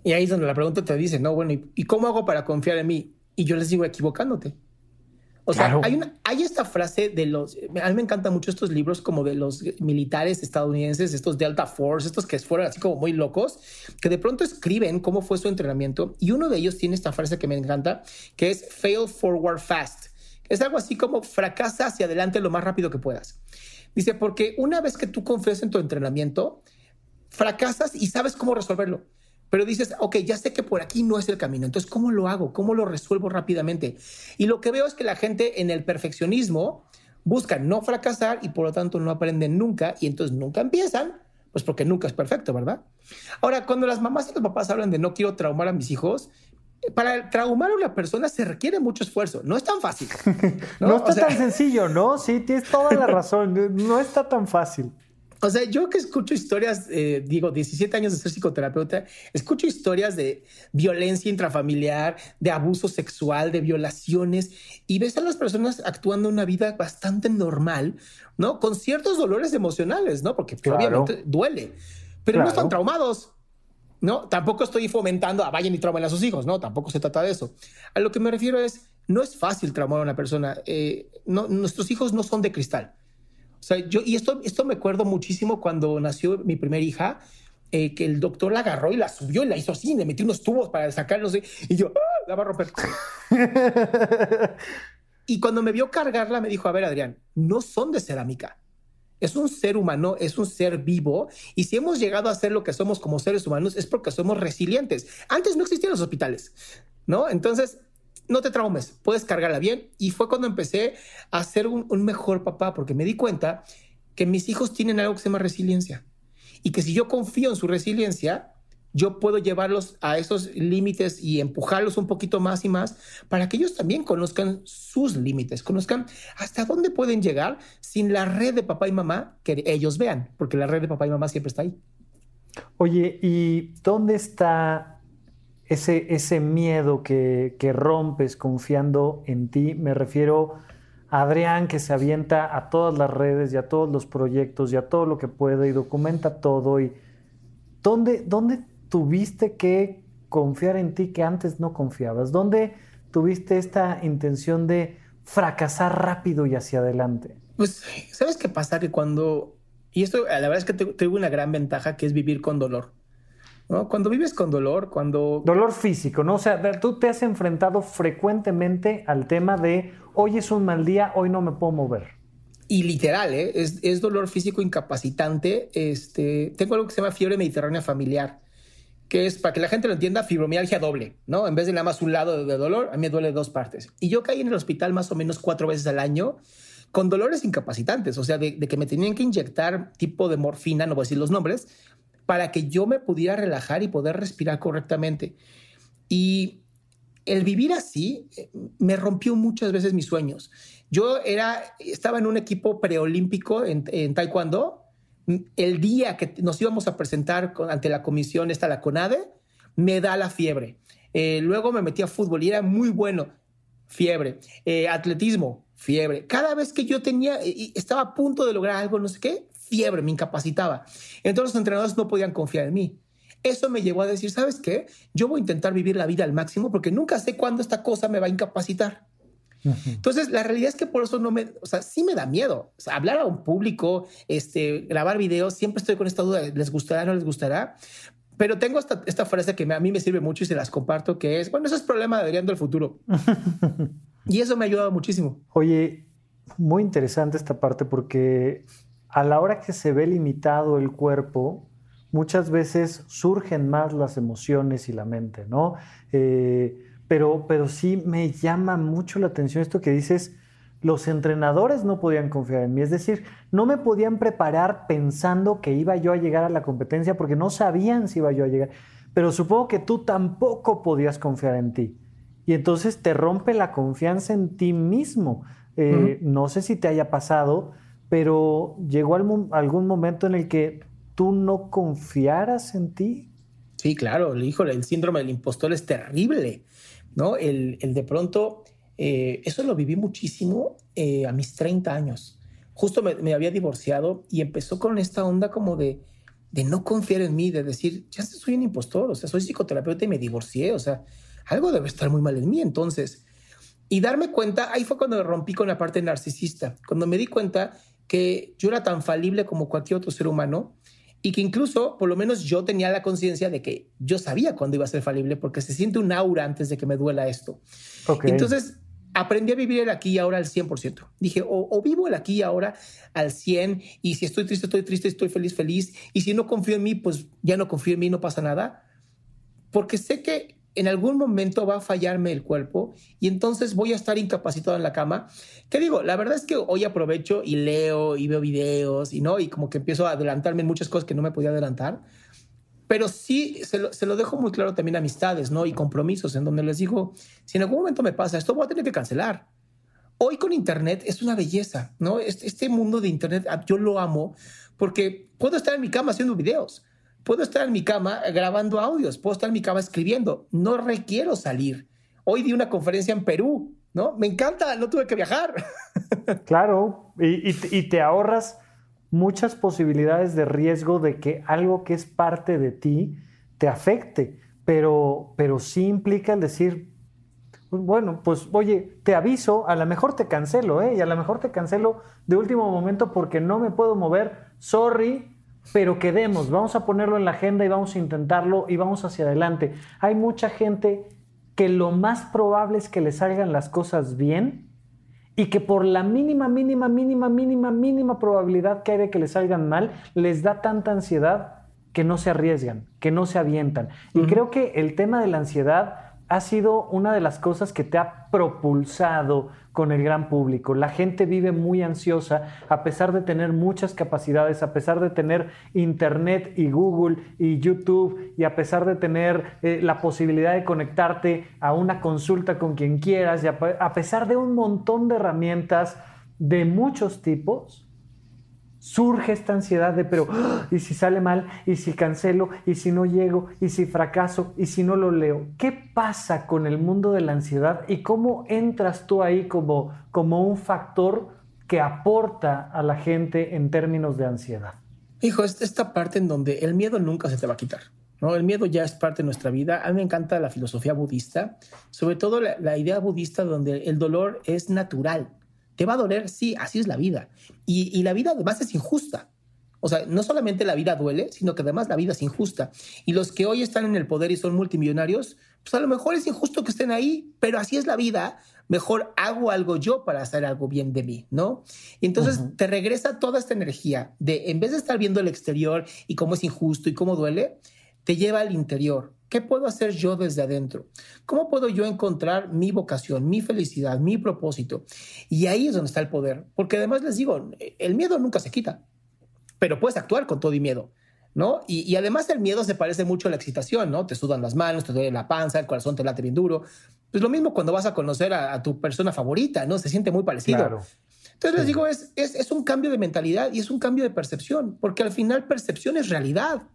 Y ahí es donde la pregunta te dice, no, bueno, ¿y cómo hago para confiar en mí? Y yo les digo equivocándote. O sea, hay, una, hay esta frase de los, a mí me encantan mucho estos libros como de los militares estadounidenses, estos Delta Force, estos que fueron así como muy locos, que de pronto escriben cómo fue su entrenamiento y uno de ellos tiene esta frase que me encanta, que es fail forward fast. Es algo así como fracasa hacia adelante lo más rápido que puedas. Dice, porque una vez que tú confías en tu entrenamiento, fracasas y sabes cómo resolverlo pero dices, ok, ya sé que por aquí no es el camino, entonces, ¿cómo lo hago? ¿Cómo lo resuelvo rápidamente? Y lo que veo es que la gente en el perfeccionismo busca no fracasar y por lo tanto no aprenden nunca y entonces nunca empiezan, pues porque nunca es perfecto, ¿verdad? Ahora, cuando las mamás y los papás hablan de no quiero traumar a mis hijos, para traumar a una persona se requiere mucho esfuerzo. No es tan fácil. No, está tan sencillo, ¿no? Sí, tienes toda la razón. No está tan fácil. O sea, yo que escucho historias, eh, digo, 17 años de ser psicoterapeuta, escucho historias de violencia intrafamiliar, de abuso sexual, de violaciones, y ves a las personas actuando una vida bastante normal, ¿no? Con ciertos dolores emocionales, ¿no? Porque obviamente duele, pero no están traumados. ¿no? Tampoco estoy fomentando a vayan y traumen a sus hijos, ¿no? Tampoco se trata de eso. A lo que me refiero es, no es fácil traumar a una persona. Eh, no, nuestros hijos no son de cristal. O sea, yo, y esto, esto me acuerdo muchísimo cuando nació mi primera hija, eh, que el doctor la agarró y la subió y la hizo así, le metió unos tubos para sacarlos y yo, ¡Ah! la va a romper. y cuando me vio cargarla, me dijo, a ver, Adrián, no son de cerámica. Es un ser humano, es un ser vivo. Y si hemos llegado a ser lo que somos como seres humanos, es porque somos resilientes. Antes no existían los hospitales, ¿no? Entonces, no te traumes, puedes cargarla bien. Y fue cuando empecé a ser un, mejor papá, porque me di cuenta que mis hijos tienen algo que se llama resiliencia. Y que si yo confío en su resiliencia, yo puedo llevarlos a esos límites y empujarlos un poquito más y más para que ellos también conozcan sus límites, conozcan hasta dónde pueden llegar sin la red de papá y mamá que ellos vean, porque la red de papá y mamá siempre está ahí. Oye, ¿y dónde está ese, ese miedo que, rompes confiando en ti. Me refiero a Adrián que se avienta a todas las redes y a todos los proyectos y a todo lo que puede y documenta todo. Y ¿dónde, ¿Dónde tuviste que confiar en ti que antes no confiabas? ¿Dónde tuviste esta intención de fracasar rápido y hacia adelante? Pues, ¿sabes qué pasa? Que cuando... Y esto, la verdad es que tengo una gran ventaja que es vivir con dolor. Cuando vives con dolor, cuando... Dolor físico, ¿no? O sea, tú te has enfrentado frecuentemente al tema de hoy es un mal día, hoy no me puedo mover. Y literal, ¿eh? es, dolor físico incapacitante. Este, tengo algo que se llama fiebre mediterránea familiar, que es, para que la gente lo entienda, fibromialgia doble, ¿no? En vez de nada más un lado de dolor, a mí me duele dos partes. Y yo caí en el hospital más o menos cuatro veces al año con dolores incapacitantes, o sea, de, que me tenían que inyectar tipo de morfina, no voy a decir los nombres, para que yo me pudiera relajar y poder respirar correctamente. Y el vivir así eh, me rompió muchas veces mis sueños. Yo era, estaba en un equipo preolímpico en, en taekwondo. El día que nos íbamos a presentar ante la comisión, esta la CONADE, me da la fiebre. Eh, luego me metí a fútbol y era muy bueno. Fiebre. Eh, atletismo, fiebre. Cada vez que yo tenía, estaba a punto de lograr algo, no sé qué, fiebre, me incapacitaba. Entonces los entrenadores no podían confiar en mí. Eso me llevó a decir, ¿sabes qué? Yo voy a intentar vivir la vida al máximo porque nunca sé cuándo esta cosa me va a incapacitar. Entonces, la realidad es que por eso no me, o sea, sí me da miedo. hablar a un público, este, grabar videos, siempre estoy con esta duda, ¿les gustará, no les gustará? Pero tengo esta, esta frase que a mí me sirve mucho y se las comparto, que es, bueno, eso es problema de Adrián del futuro. y eso me ha ayudado muchísimo. Oye, muy interesante esta parte porque a la hora que se ve limitado el cuerpo, muchas veces surgen más las emociones y la mente, ¿no? Eh, pero, pero sí me llama mucho la atención esto que dices, los entrenadores no podían confiar en mí, es decir, no me podían preparar pensando que iba yo a llegar a la competencia porque no sabían si iba yo a llegar, pero supongo que tú tampoco podías confiar en ti. Y entonces te rompe la confianza en ti mismo. Eh, no sé si te haya pasado, pero llegó algún momento en el que tú no confiaras en ti. Sí, claro, híjole, el síndrome del impostor es terrible, ¿no? El, el de pronto eh, eso lo viví muchísimo eh, a mis 30 años. Justo me, había divorciado y empezó con esta onda como de, de no confiar en mí, de decir, ya soy un impostor, o sea, soy psicoterapeuta y me divorcié, o sea, algo debe estar muy mal en mí entonces. Y darme cuenta, ahí fue cuando rompí con la parte narcisista, cuando me di cuenta que yo era tan falible como cualquier otro ser humano y que incluso, por lo menos yo tenía la conciencia de que yo sabía cuándo iba a ser falible porque se siente un aura antes de que me duela esto. Entonces, aprendí a vivir el aquí y ahora al 100%. Dije, o, vivo el aquí y ahora al 100 y si estoy triste, estoy triste, estoy feliz, feliz. Y si no confío en mí, pues ya no confío en mí, no pasa nada. Porque sé que en algún momento va a fallarme el cuerpo y entonces voy a estar incapacitado en la cama. ¿Qué digo? La verdad es que hoy aprovecho y leo y veo videos y no, y como que empiezo a adelantarme en muchas cosas que no me podía adelantar pero sí se lo, dejo muy claro también amistades, ¿no? Y compromisos en donde les digo, si en algún momento me pasa esto, voy a tener que cancelar. Hoy con Internet es una belleza, ¿no? Este, este mundo de Internet, yo lo amo porque puedo estar en mi cama haciendo videos, puedo estar en mi cama grabando audios, puedo estar en mi cama escribiendo, no requiero salir. Hoy di una conferencia en Perú, ¿no? Me encanta, no tuve que viajar. Claro, y, te ahorras muchas posibilidades de riesgo de que algo que es parte de ti te afecte, pero, pero sí implica el decir, bueno, pues oye, te aviso, a lo mejor te cancelo, ¿eh? Y a lo mejor te cancelo de último momento porque no me puedo mover, sorry, pero quedemos, vamos a ponerlo en la agenda y vamos a intentarlo y vamos hacia adelante. Hay mucha gente que lo más probable es que le salgan las cosas bien y que por la mínima, mínima, mínima, mínima, mínima probabilidad que hay de que les salgan mal, les da tanta ansiedad que no se arriesgan, que no se avientan. Y creo que el tema de la ansiedad ha sido una de las cosas que te ha propulsado con el gran público. La gente vive muy ansiosa a pesar de tener muchas capacidades, a pesar de tener Internet y Google y YouTube y a pesar de tener eh, la posibilidad de conectarte a una consulta con quien quieras y a pesar de un montón de herramientas de muchos tipos, surge esta ansiedad de, pero, ¡ah! ¿y si sale mal? ¿Y si cancelo? ¿Y si no llego? ¿Y si fracaso? ¿Y si no lo leo? ¿Qué pasa con el mundo de la ansiedad y cómo entras tú ahí como, como un factor que aporta a la gente en términos de ansiedad? Hijo, es esta parte en donde el miedo nunca se te va a quitar. ¿no? El miedo ya es parte de nuestra vida. A mí me encanta la filosofía budista, sobre todo la, la idea budista donde el dolor es natural. ¿Te va a doler? Sí, así es la vida. Y, la vida además es injusta. O sea, no solamente la vida duele, sino que además la vida es injusta. Y los que hoy están en el poder y son multimillonarios, pues a lo mejor es injusto que estén ahí, pero así es la vida. Mejor hago algo yo para hacer algo bien de mí, ¿no? Y entonces te regresa toda esta energía de, en vez de estar viendo el exterior y cómo es injusto y cómo duele, te lleva al interior. ¿Qué puedo hacer yo desde adentro? ¿Cómo puedo yo encontrar mi vocación, mi felicidad, mi propósito? Y ahí es donde está el poder. Porque además les digo, el miedo nunca se quita, pero puedes actuar con todo y miedo. ¿No? Y, además el miedo se parece mucho a la excitación, ¿no? Te sudan las manos, te duele la panza, el corazón te late bien duro. Pues lo mismo cuando vas a conocer a, tu persona favorita, ¿no? Se siente muy parecido. Entonces les digo, es, es, es un cambio de mentalidad y es un cambio de percepción, porque al final percepción es realidad.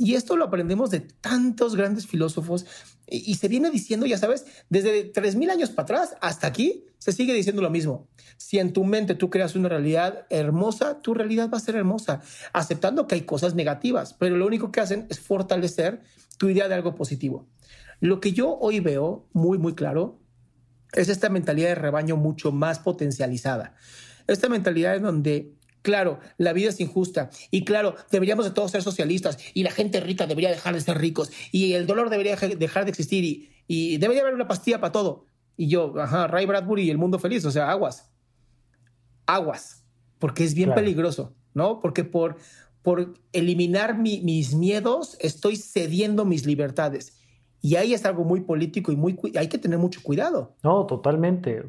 Y esto lo aprendemos de tantos grandes filósofos y, se viene diciendo, ya sabes, desde 3.000 años para atrás hasta aquí, se sigue diciendo lo mismo. Si en tu mente tú creas una realidad hermosa, tu realidad va a ser hermosa, aceptando que hay cosas negativas, pero lo único que hacen es fortalecer tu idea de algo positivo. Lo que yo hoy veo muy, muy claro es esta mentalidad de rebaño mucho más potencializada. Esta mentalidad en donde Claro, la vida es injusta y claro, deberíamos de todos ser socialistas y la gente rica debería dejar de ser ricos y el dolor debería dejar de existir y, debería haber una pastilla para todo. Y yo, ajá, Ray Bradbury y el mundo feliz, o sea, aguas, aguas, porque es bien peligroso, ¿no? Porque por, por eliminar mis miedos estoy cediendo mis libertades. Y ahí es algo muy político y muy hay que tener mucho cuidado. No, totalmente.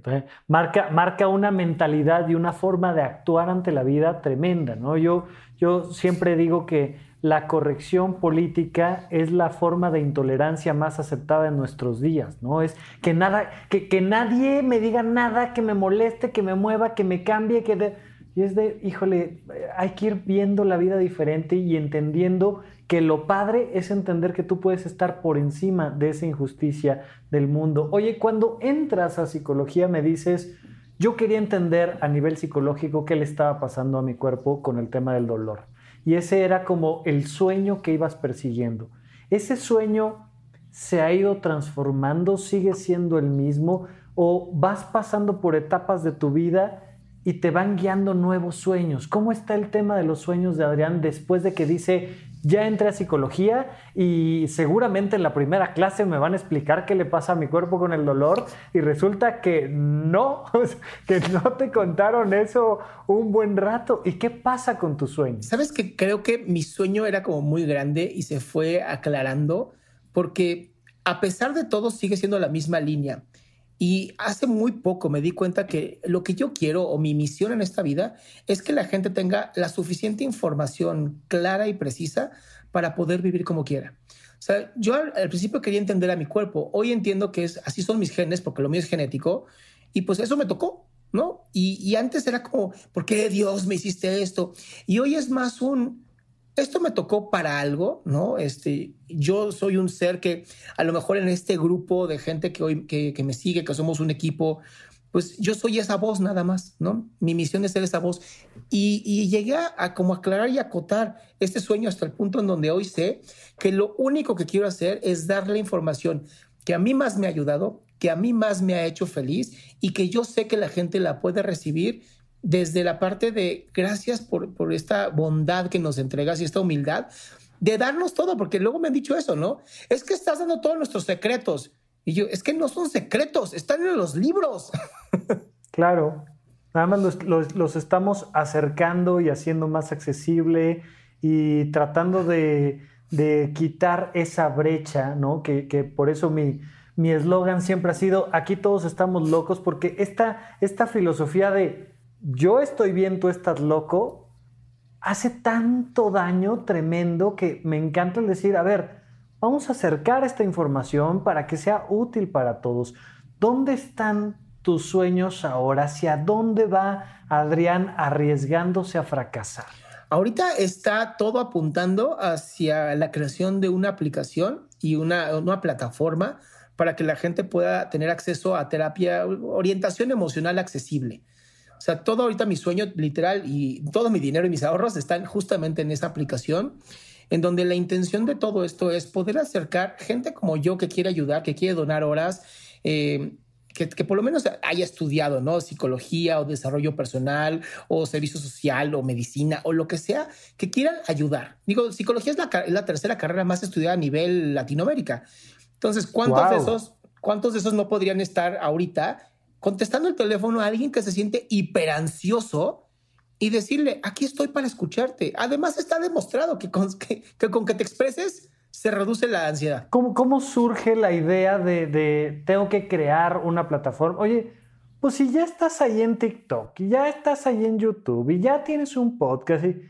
Marca, marca una mentalidad y una forma de actuar ante la vida tremenda. ¿no? Yo, yo siempre digo que la corrección política es la forma de intolerancia más aceptada en nuestros días, ¿no? Es que nada, que, que nadie me diga nada que me moleste, que me mueva, que me cambie, que y es de, híjole, hay que ir viendo la vida diferente y entendiendo que lo padre es entender que tú puedes estar por encima de esa injusticia del mundo. Oye, cuando entras a psicología me dices, yo quería entender a nivel psicológico qué le estaba pasando a mi cuerpo con el tema del dolor. Y ese era como el sueño que ibas persiguiendo. Ese sueño se ha ido transformando, sigue siendo el mismo o vas pasando por etapas de tu vida y te van guiando nuevos sueños. ¿Cómo está el tema de los sueños de Adrián después de que dice, ya entré a psicología y seguramente en la primera clase me van a explicar qué le pasa a mi cuerpo con el dolor y resulta que no, que no te contaron eso un buen rato. ¿Y qué pasa con tu sueño? Sabes que creo que mi sueño era como muy grande y se fue aclarando porque a pesar de todo sigue siendo la misma línea. Y hace muy poco me di cuenta que lo que yo quiero o mi misión en esta vida es que la gente tenga la suficiente información clara y precisa para poder vivir como quiera. O sea, yo al, principio quería entender a mi cuerpo. Hoy entiendo que es así son mis genes porque lo mío es genético y pues eso me tocó, ¿no? Y, y antes era como, ¿por qué Dios me hiciste esto? Y hoy es más un, esto me tocó para algo, ¿no? Este, yo soy un ser que a lo mejor en este grupo de gente que hoy que, me sigue, que somos un equipo, pues yo soy esa voz nada más, ¿no? Mi misión es ser esa voz. Y, llegué a, como aclarar y acotar este sueño hasta el punto en donde hoy sé que lo único que quiero hacer es darle información que a mí más me ha ayudado, que a mí más me ha hecho feliz y que yo sé que la gente la puede recibir desde la parte de gracias por, por esta bondad que nos entregas y esta humildad de darnos todo, porque luego me han dicho eso, ¿no? Es que estás dando todos nuestros secretos. Y yo, es que no son secretos, están en los libros. Claro, nada más los, estamos acercando y haciendo más accesible y tratando de, quitar esa brecha, ¿no? Que, que por eso mi eslogan siempre ha sido, aquí todos estamos locos, porque esta, esta filosofía de yo estoy bien, tú estás loco, hace tanto daño tremendo que me encanta el decir, a ver, vamos a acercar esta información para que sea útil para todos. ¿Dónde están tus sueños ahora? ¿Hacia dónde va Adrián arriesgándose a fracasar? Ahorita está todo apuntando hacia la creación de una aplicación y una, una plataforma para que la gente pueda tener acceso a terapia, orientación emocional accesible. O sea, todo ahorita mi sueño literal y todo mi dinero y mis ahorros están justamente en esa aplicación, en donde la intención de todo esto es poder acercar gente como yo que quiere ayudar, que quiere donar horas, eh, que, por lo menos haya estudiado, ¿no? Psicología o desarrollo personal o servicio social o medicina o lo que sea, que quieran ayudar. Digo, psicología es la, tercera carrera más estudiada a nivel Latinoamérica. Entonces, ¿cuántos de esos, cuántos de esos no podrían estar ahorita contestando el teléfono a alguien que se siente hiperansioso y decirle, aquí estoy para escucharte. Además está demostrado que con que, con que te expreses, se reduce la ansiedad. ¿Cómo, cómo surge la idea de, de, tengo que crear una plataforma? Oye, pues si ya estás ahí en TikTok y ya estás ahí en YouTube y ya tienes un podcast y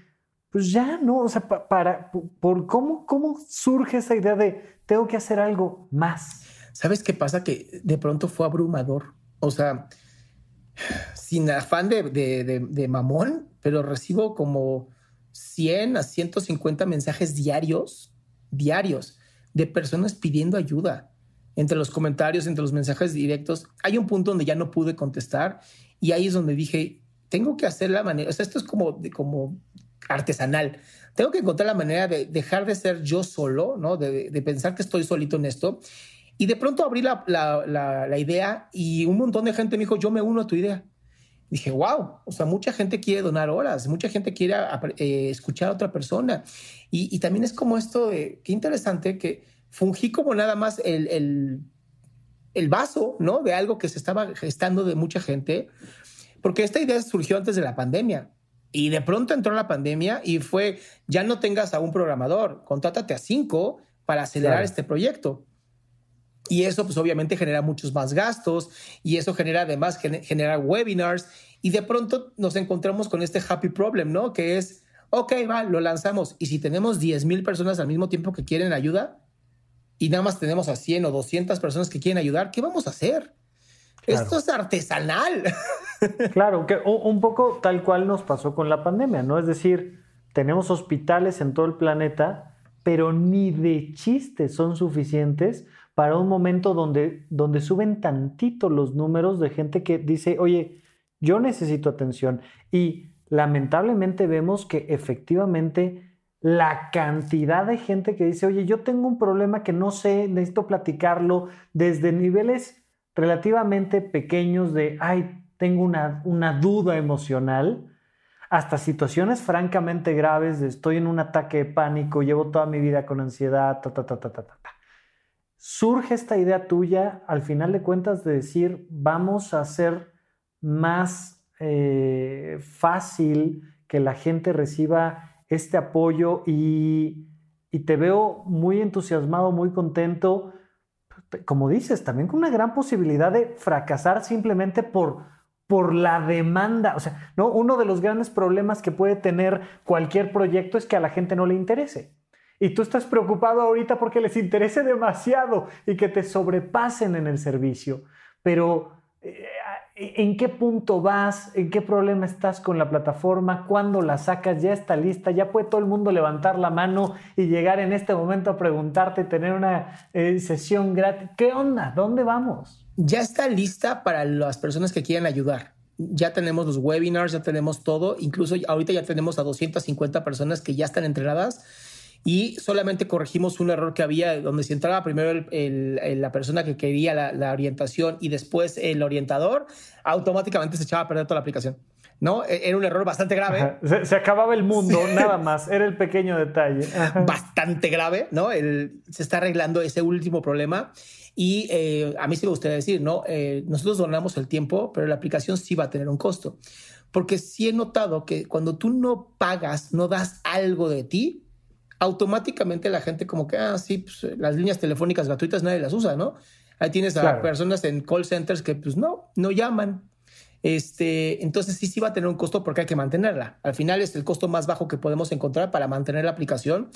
pues ya no, o sea, para, por, ¿cómo, ¿cómo surge esa idea de tengo que hacer algo más? ¿Sabes qué pasa? Que de pronto fue abrumador. O sea, sin afán de, de, de, mamón, pero recibo como 100 a 150 mensajes diarios, diarios, de personas pidiendo ayuda. Entre los comentarios, entre los mensajes directos, hay un punto donde ya no pude contestar y ahí es donde dije, tengo que hacer la manera, o sea, esto es como, como artesanal. Tengo que encontrar la manera de dejar de ser yo solo, ¿no? De, de pensar que estoy solito en esto. Y de pronto abrí la, la, la, idea y un montón de gente me dijo, yo me uno a tu idea. dije, wow, o sea, mucha gente quiere donar horas, mucha gente quiere eh, escuchar a otra persona. Y, y, también es como esto de, qué interesante que fungí como nada más el, el, el vaso, ¿no? De algo que se estaba gestando de mucha gente, porque esta idea surgió antes de la pandemia. Y de pronto entró la pandemia y fue, ya no tengas a un programador, contrátate a cinco para acelerar este proyecto. Y eso pues obviamente genera muchos más gastos y eso genera además genera webinars y de pronto nos encontramos con este happy problem, ¿no? Que es, ok, va, lo lanzamos y si tenemos 10 mil personas al mismo tiempo que quieren ayuda y nada más tenemos a 100 o 200 personas que quieren ayudar, ¿qué vamos a hacer? Esto es artesanal. Claro, que un poco tal cual nos pasó con la pandemia, ¿no? Es decir, tenemos hospitales en todo el planeta, pero ni de chiste son suficientes para un momento donde, donde suben tantito los números de gente que dice, oye, yo necesito atención. Y lamentablemente vemos que efectivamente la cantidad de gente que dice, oye, yo tengo un problema que no sé, necesito platicarlo desde niveles relativamente pequeños de, ay, tengo una, una duda emocional, hasta situaciones francamente graves estoy en un ataque de pánico, llevo toda mi vida con ansiedad, ta, ta, ta, ta, ta, ta. Surge esta idea tuya, al final de cuentas, de decir, vamos a hacer más eh, fácil que la gente reciba este apoyo y, y te veo muy entusiasmado, muy contento como dices, también con una gran posibilidad de fracasar simplemente por, por la demanda. O sea, ¿no? uno de los grandes problemas que puede tener cualquier proyecto es que a la gente no le interese. Y tú estás preocupado ahorita porque les interese demasiado y que te sobrepasen en el servicio. Pero eh, ¿En qué punto vas? ¿En qué problema estás con la plataforma? ¿Cuándo la sacas? ¿Ya está lista? ¿Ya puede todo el mundo levantar la mano y llegar en este momento a preguntarte, tener una eh, sesión gratis? ¿Qué onda? ¿Dónde vamos? Ya está lista para las personas que quieran ayudar. Ya tenemos los webinars, ya tenemos todo. Incluso ahorita ya tenemos a 250 personas que ya están entrenadas y solamente corregimos un error que había donde si entraba primero la persona que quería la, orientación y después el orientador, automáticamente se echaba a perder toda la aplicación. ¿no? E, era un error bastante grave. Se, acababa el mundo, nada más. Era el pequeño detalle. Bastante grave, ¿no? se está arreglando ese último problema. Y eh, a mí sí me gustaría decir, ¿no? Eh, nosotros donamos el tiempo, pero la aplicación sí va a tener un costo. Porque sí he notado que cuando tú no pagas, no das algo de ti, automáticamente la gente como que, ah, sí, pues, las líneas telefónicas gratuitas nadie las usa, ¿no? Ahí tienes a personas en call centers que pues no, no llaman. Este, entonces sí, sí va a tener un costo porque hay que mantenerla. Al final es el costo más bajo que podemos encontrar para mantener la aplicación,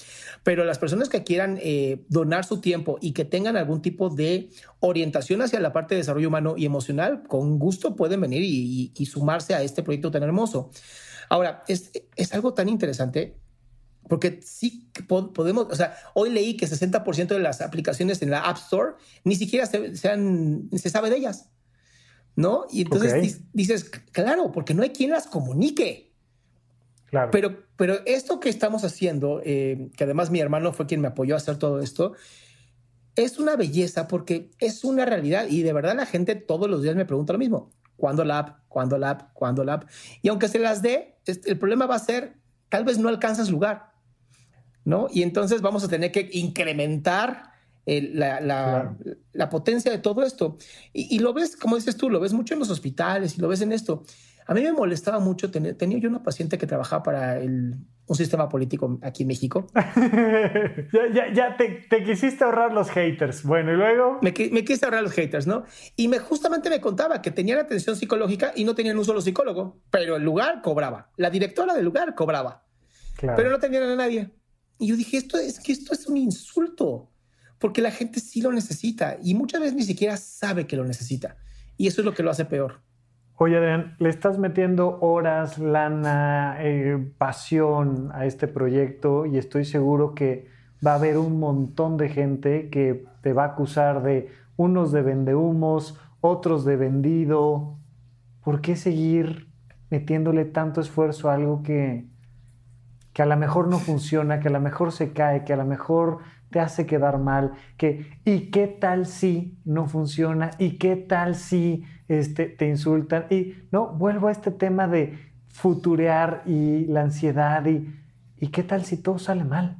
pero las personas que quieran eh, donar su tiempo y que tengan algún tipo de orientación hacia la parte de desarrollo humano y emocional, con gusto pueden venir y, y sumarse a este proyecto tan hermoso. Ahora, es, es algo tan interesante porque sí podemos, o sea, hoy leí que 60% de las aplicaciones en la App Store ni siquiera se, se sabe de ellas, ¿no? Y entonces dices, claro, porque no hay quien las comunique. Claro. Pero, pero esto que estamos haciendo, eh, que además mi hermano fue quien me apoyó a hacer todo esto, es una belleza porque es una realidad y de verdad la gente todos los días me pregunta lo mismo. ¿Cuándo la app? ¿Cuándo la app? ¿Cuándo la app? Y aunque se las dé, el problema va a ser, tal vez no alcanzas lugar. ¿No? Y entonces vamos a tener que incrementar la, potencia de todo esto. Y, lo ves, como dices tú, lo ves mucho en los hospitales y lo ves en esto. A mí me molestaba mucho tener, tenía yo una paciente que trabajaba para el, un sistema político aquí en México. ya, ya, te, te, quisiste ahorrar los haters. Bueno, y luego. Me, me, quise ahorrar los haters, ¿no? Y me justamente me contaba que tenían atención psicológica y no tenían un solo psicólogo, pero el lugar cobraba. La directora del lugar cobraba. Claro. Pero no tenían a nadie. Y yo dije, esto es que esto es un insulto, porque la gente sí lo necesita y muchas veces ni siquiera sabe que lo necesita. Y eso es lo que lo hace peor. Oye, Adrián, le estás metiendo horas, lana, eh, pasión a este proyecto y estoy seguro que va a haber un montón de gente que te va a acusar de unos de vendehumos, otros de vendido. ¿Por qué seguir metiéndole tanto esfuerzo a algo que, que a lo mejor no funciona, que a lo mejor se cae, que a lo mejor te hace quedar mal, que ¿y qué tal si no funciona? ¿Y qué tal si este, te insultan? Y no, vuelvo a este tema de futurear y la ansiedad y, ¿y qué tal si todo sale mal?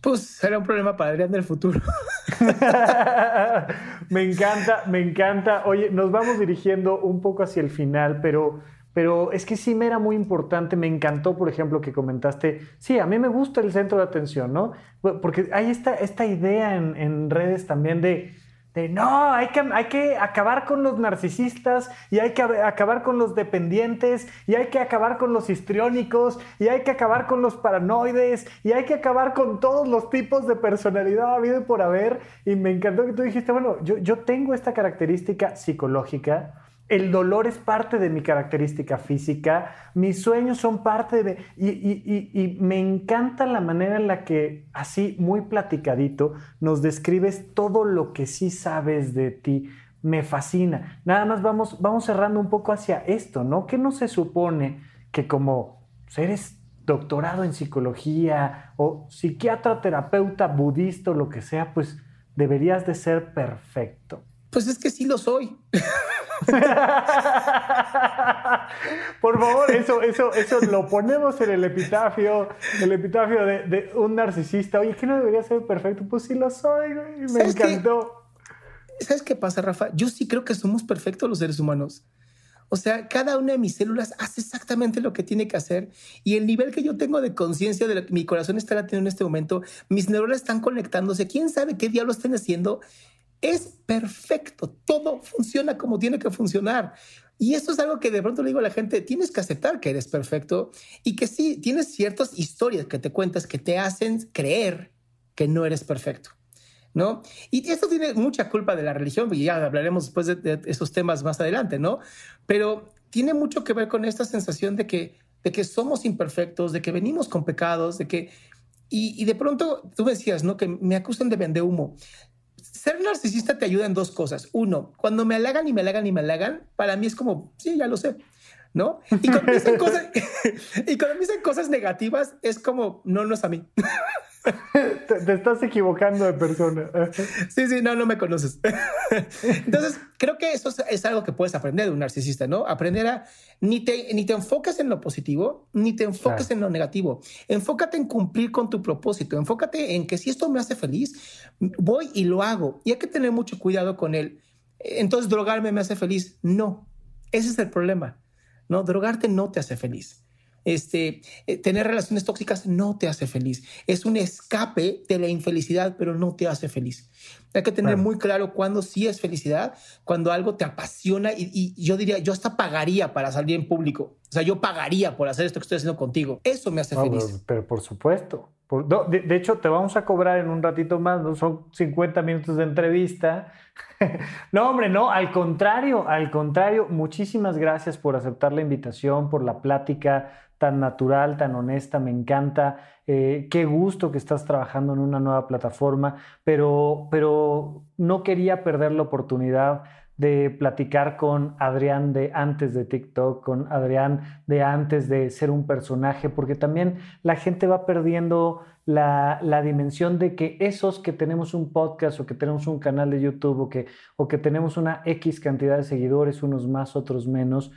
Pues será un problema para Adrián del futuro. me encanta, me encanta. Oye, nos vamos dirigiendo un poco hacia el final, pero pero es que sí me era muy importante, me encantó, por ejemplo, que comentaste, sí, a mí me gusta el centro de atención, ¿no? Porque hay esta, esta idea en, redes también de, de no, hay que, hay que acabar con los narcisistas y hay que acabar con los dependientes y hay que acabar con los histriónicos y hay que acabar con los paranoides y hay que acabar con todos los tipos de personalidad habido y por haber. Y me encantó que tú dijiste, bueno, yo, yo tengo esta característica psicológica el dolor es parte de mi característica física, mis sueños son parte de... Y, y, me encanta la manera en la que, así muy platicadito, nos describes todo lo que sí sabes de ti. Me fascina. Nada más vamos, vamos cerrando un poco hacia esto, ¿no? ¿Qué no se supone que como eres doctorado en psicología o psiquiatra, terapeuta, budista o lo que sea, pues deberías de ser perfecto? Pues es que sí lo soy. Por favor, eso, eso, eso lo ponemos en el epitafio, el epitafio de, un narcisista. Oye, ¿qué no debería ser perfecto? Pues sí lo soy, Me encantó. ¿Sabes qué pasa, Rafa? Yo sí creo que somos perfectos los seres humanos. O sea, cada una de mis células hace exactamente lo que tiene que hacer y el nivel que yo tengo de conciencia de lo que mi corazón está teniendo en este momento, mis neuronas están conectándose, quién sabe qué diablos están haciendo es perfecto, todo funciona como tiene que funcionar. Y esto es algo que de pronto le digo a la gente, tienes que aceptar que eres perfecto y que sí, tienes ciertas historias que te cuentas que te hacen creer que no eres perfecto. ¿No? Y esto tiene mucha culpa de la religión, y ya hablaremos después de, esos temas más adelante, ¿no? Pero tiene mucho que ver con esta sensación de que, de que somos imperfectos, de que venimos con pecados, de que... Y, y de pronto tú decías, ¿no? Que me acusan de vender humo ser narcisista te ayuda en dos cosas. Uno, cuando me halagan y me halagan y me halagan, para mí es como, sí, ya lo sé, ¿no? Y cuando me dicen cosas, y cuando me dicen cosas negativas, es como, no, no es a mí. Te, estás equivocando de persona. Sí, sí, no, no me conoces. Entonces, creo que eso es algo que puedes aprender de un narcisista, ¿no? Aprender a ni te, ni te enfoques en lo positivo, ni te enfoques en lo negativo. Enfócate en cumplir con tu propósito. Enfócate en que si esto me hace feliz, voy y lo hago. Y hay que tener mucho cuidado con él. Entonces, drogarme me hace feliz. No, ese es el problema. No, drogarte no te hace feliz este, eh, tener relaciones tóxicas no te hace feliz. Es un escape de la infelicidad, pero no te hace feliz. Hay que tener muy claro cuándo sí es felicidad, cuando algo te apasiona y, yo diría, yo hasta pagaría para salir en público. O sea, yo pagaría por hacer esto que estoy haciendo contigo. Eso me hace feliz. Pero, por supuesto. de, hecho, te vamos a cobrar en un ratito más, ¿no? Son 50 minutos de entrevista. no, hombre, no, al contrario, al contrario. Muchísimas gracias por aceptar la invitación, por la plática tan natural, tan honesta, me encanta. Eh, qué gusto que estás trabajando en una nueva plataforma, pero, pero no quería perder la oportunidad de platicar con Adrián de antes de TikTok, con Adrián de antes de ser un personaje, porque también la gente va perdiendo la, la, dimensión de que esos que tenemos un podcast o que tenemos un canal de YouTube o que, o que tenemos una X cantidad de seguidores, unos más, otros menos,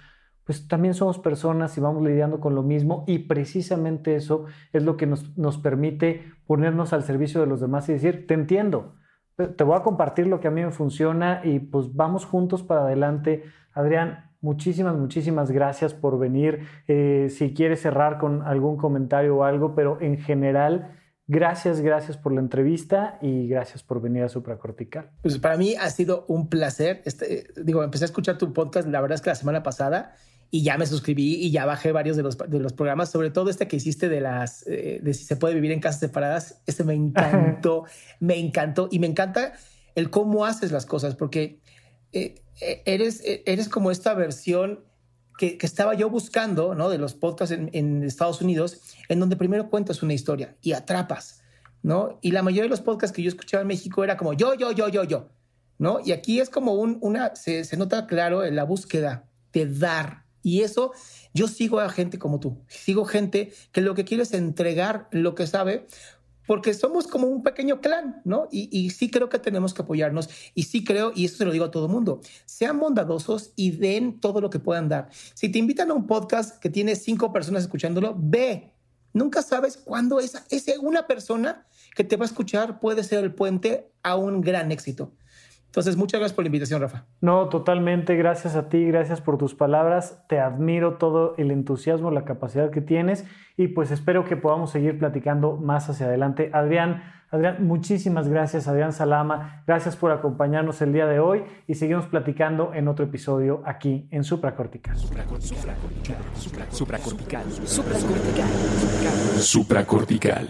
pues también somos personas y vamos lidiando con lo mismo y precisamente eso es lo que nos, nos permite ponernos al servicio de los demás y decir, te entiendo, te voy a compartir lo que a mí me funciona y pues vamos juntos para adelante. Adrián, muchísimas, muchísimas gracias por venir. Eh, si quieres cerrar con algún comentario o algo, pero en general, gracias, gracias por la entrevista y gracias por venir a Supracortical. Pues para mí ha sido un placer. Este, digo, empecé a escuchar tu podcast, la verdad es que la semana pasada y ya me suscribí y ya bajé varios de los, de los programas, sobre todo este que hiciste de las eh, de si se puede vivir en casas separadas. Este me encantó, me encantó y me encanta el cómo haces las cosas, porque eh, eh, eres, eres como esta versión que, que, estaba yo buscando, ¿no? De los podcasts en, en, Estados Unidos, en donde primero cuentas una historia y atrapas, ¿no? Y la mayoría de los podcasts que yo escuchaba en México era como yo, yo, yo, yo, yo, ¿no? Y aquí es como un, una, se, se nota claro en la búsqueda de dar, y eso, yo sigo a gente como tú, sigo gente que lo que quiere es entregar lo que sabe, porque somos como un pequeño clan, ¿no? Y, sí creo que tenemos que apoyarnos y sí creo, y eso se lo digo a todo mundo, sean bondadosos y den todo lo que puedan dar. Si te invitan a un podcast que tiene cinco personas escuchándolo, ve. Nunca sabes cuándo esa, esa una persona que te va a escuchar puede ser el puente a un gran éxito. Entonces, muchas gracias por la invitación, Rafa. No, totalmente. Gracias a ti, gracias por tus palabras. Te admiro todo el entusiasmo, la capacidad que tienes y pues espero que podamos seguir platicando más hacia adelante. Adrián, Adrián, muchísimas gracias, Adrián Salama. Gracias por acompañarnos el día de hoy y seguimos platicando en otro episodio aquí en Supracortical. Supracortical. Supracortical. Supracortical. Supracortical.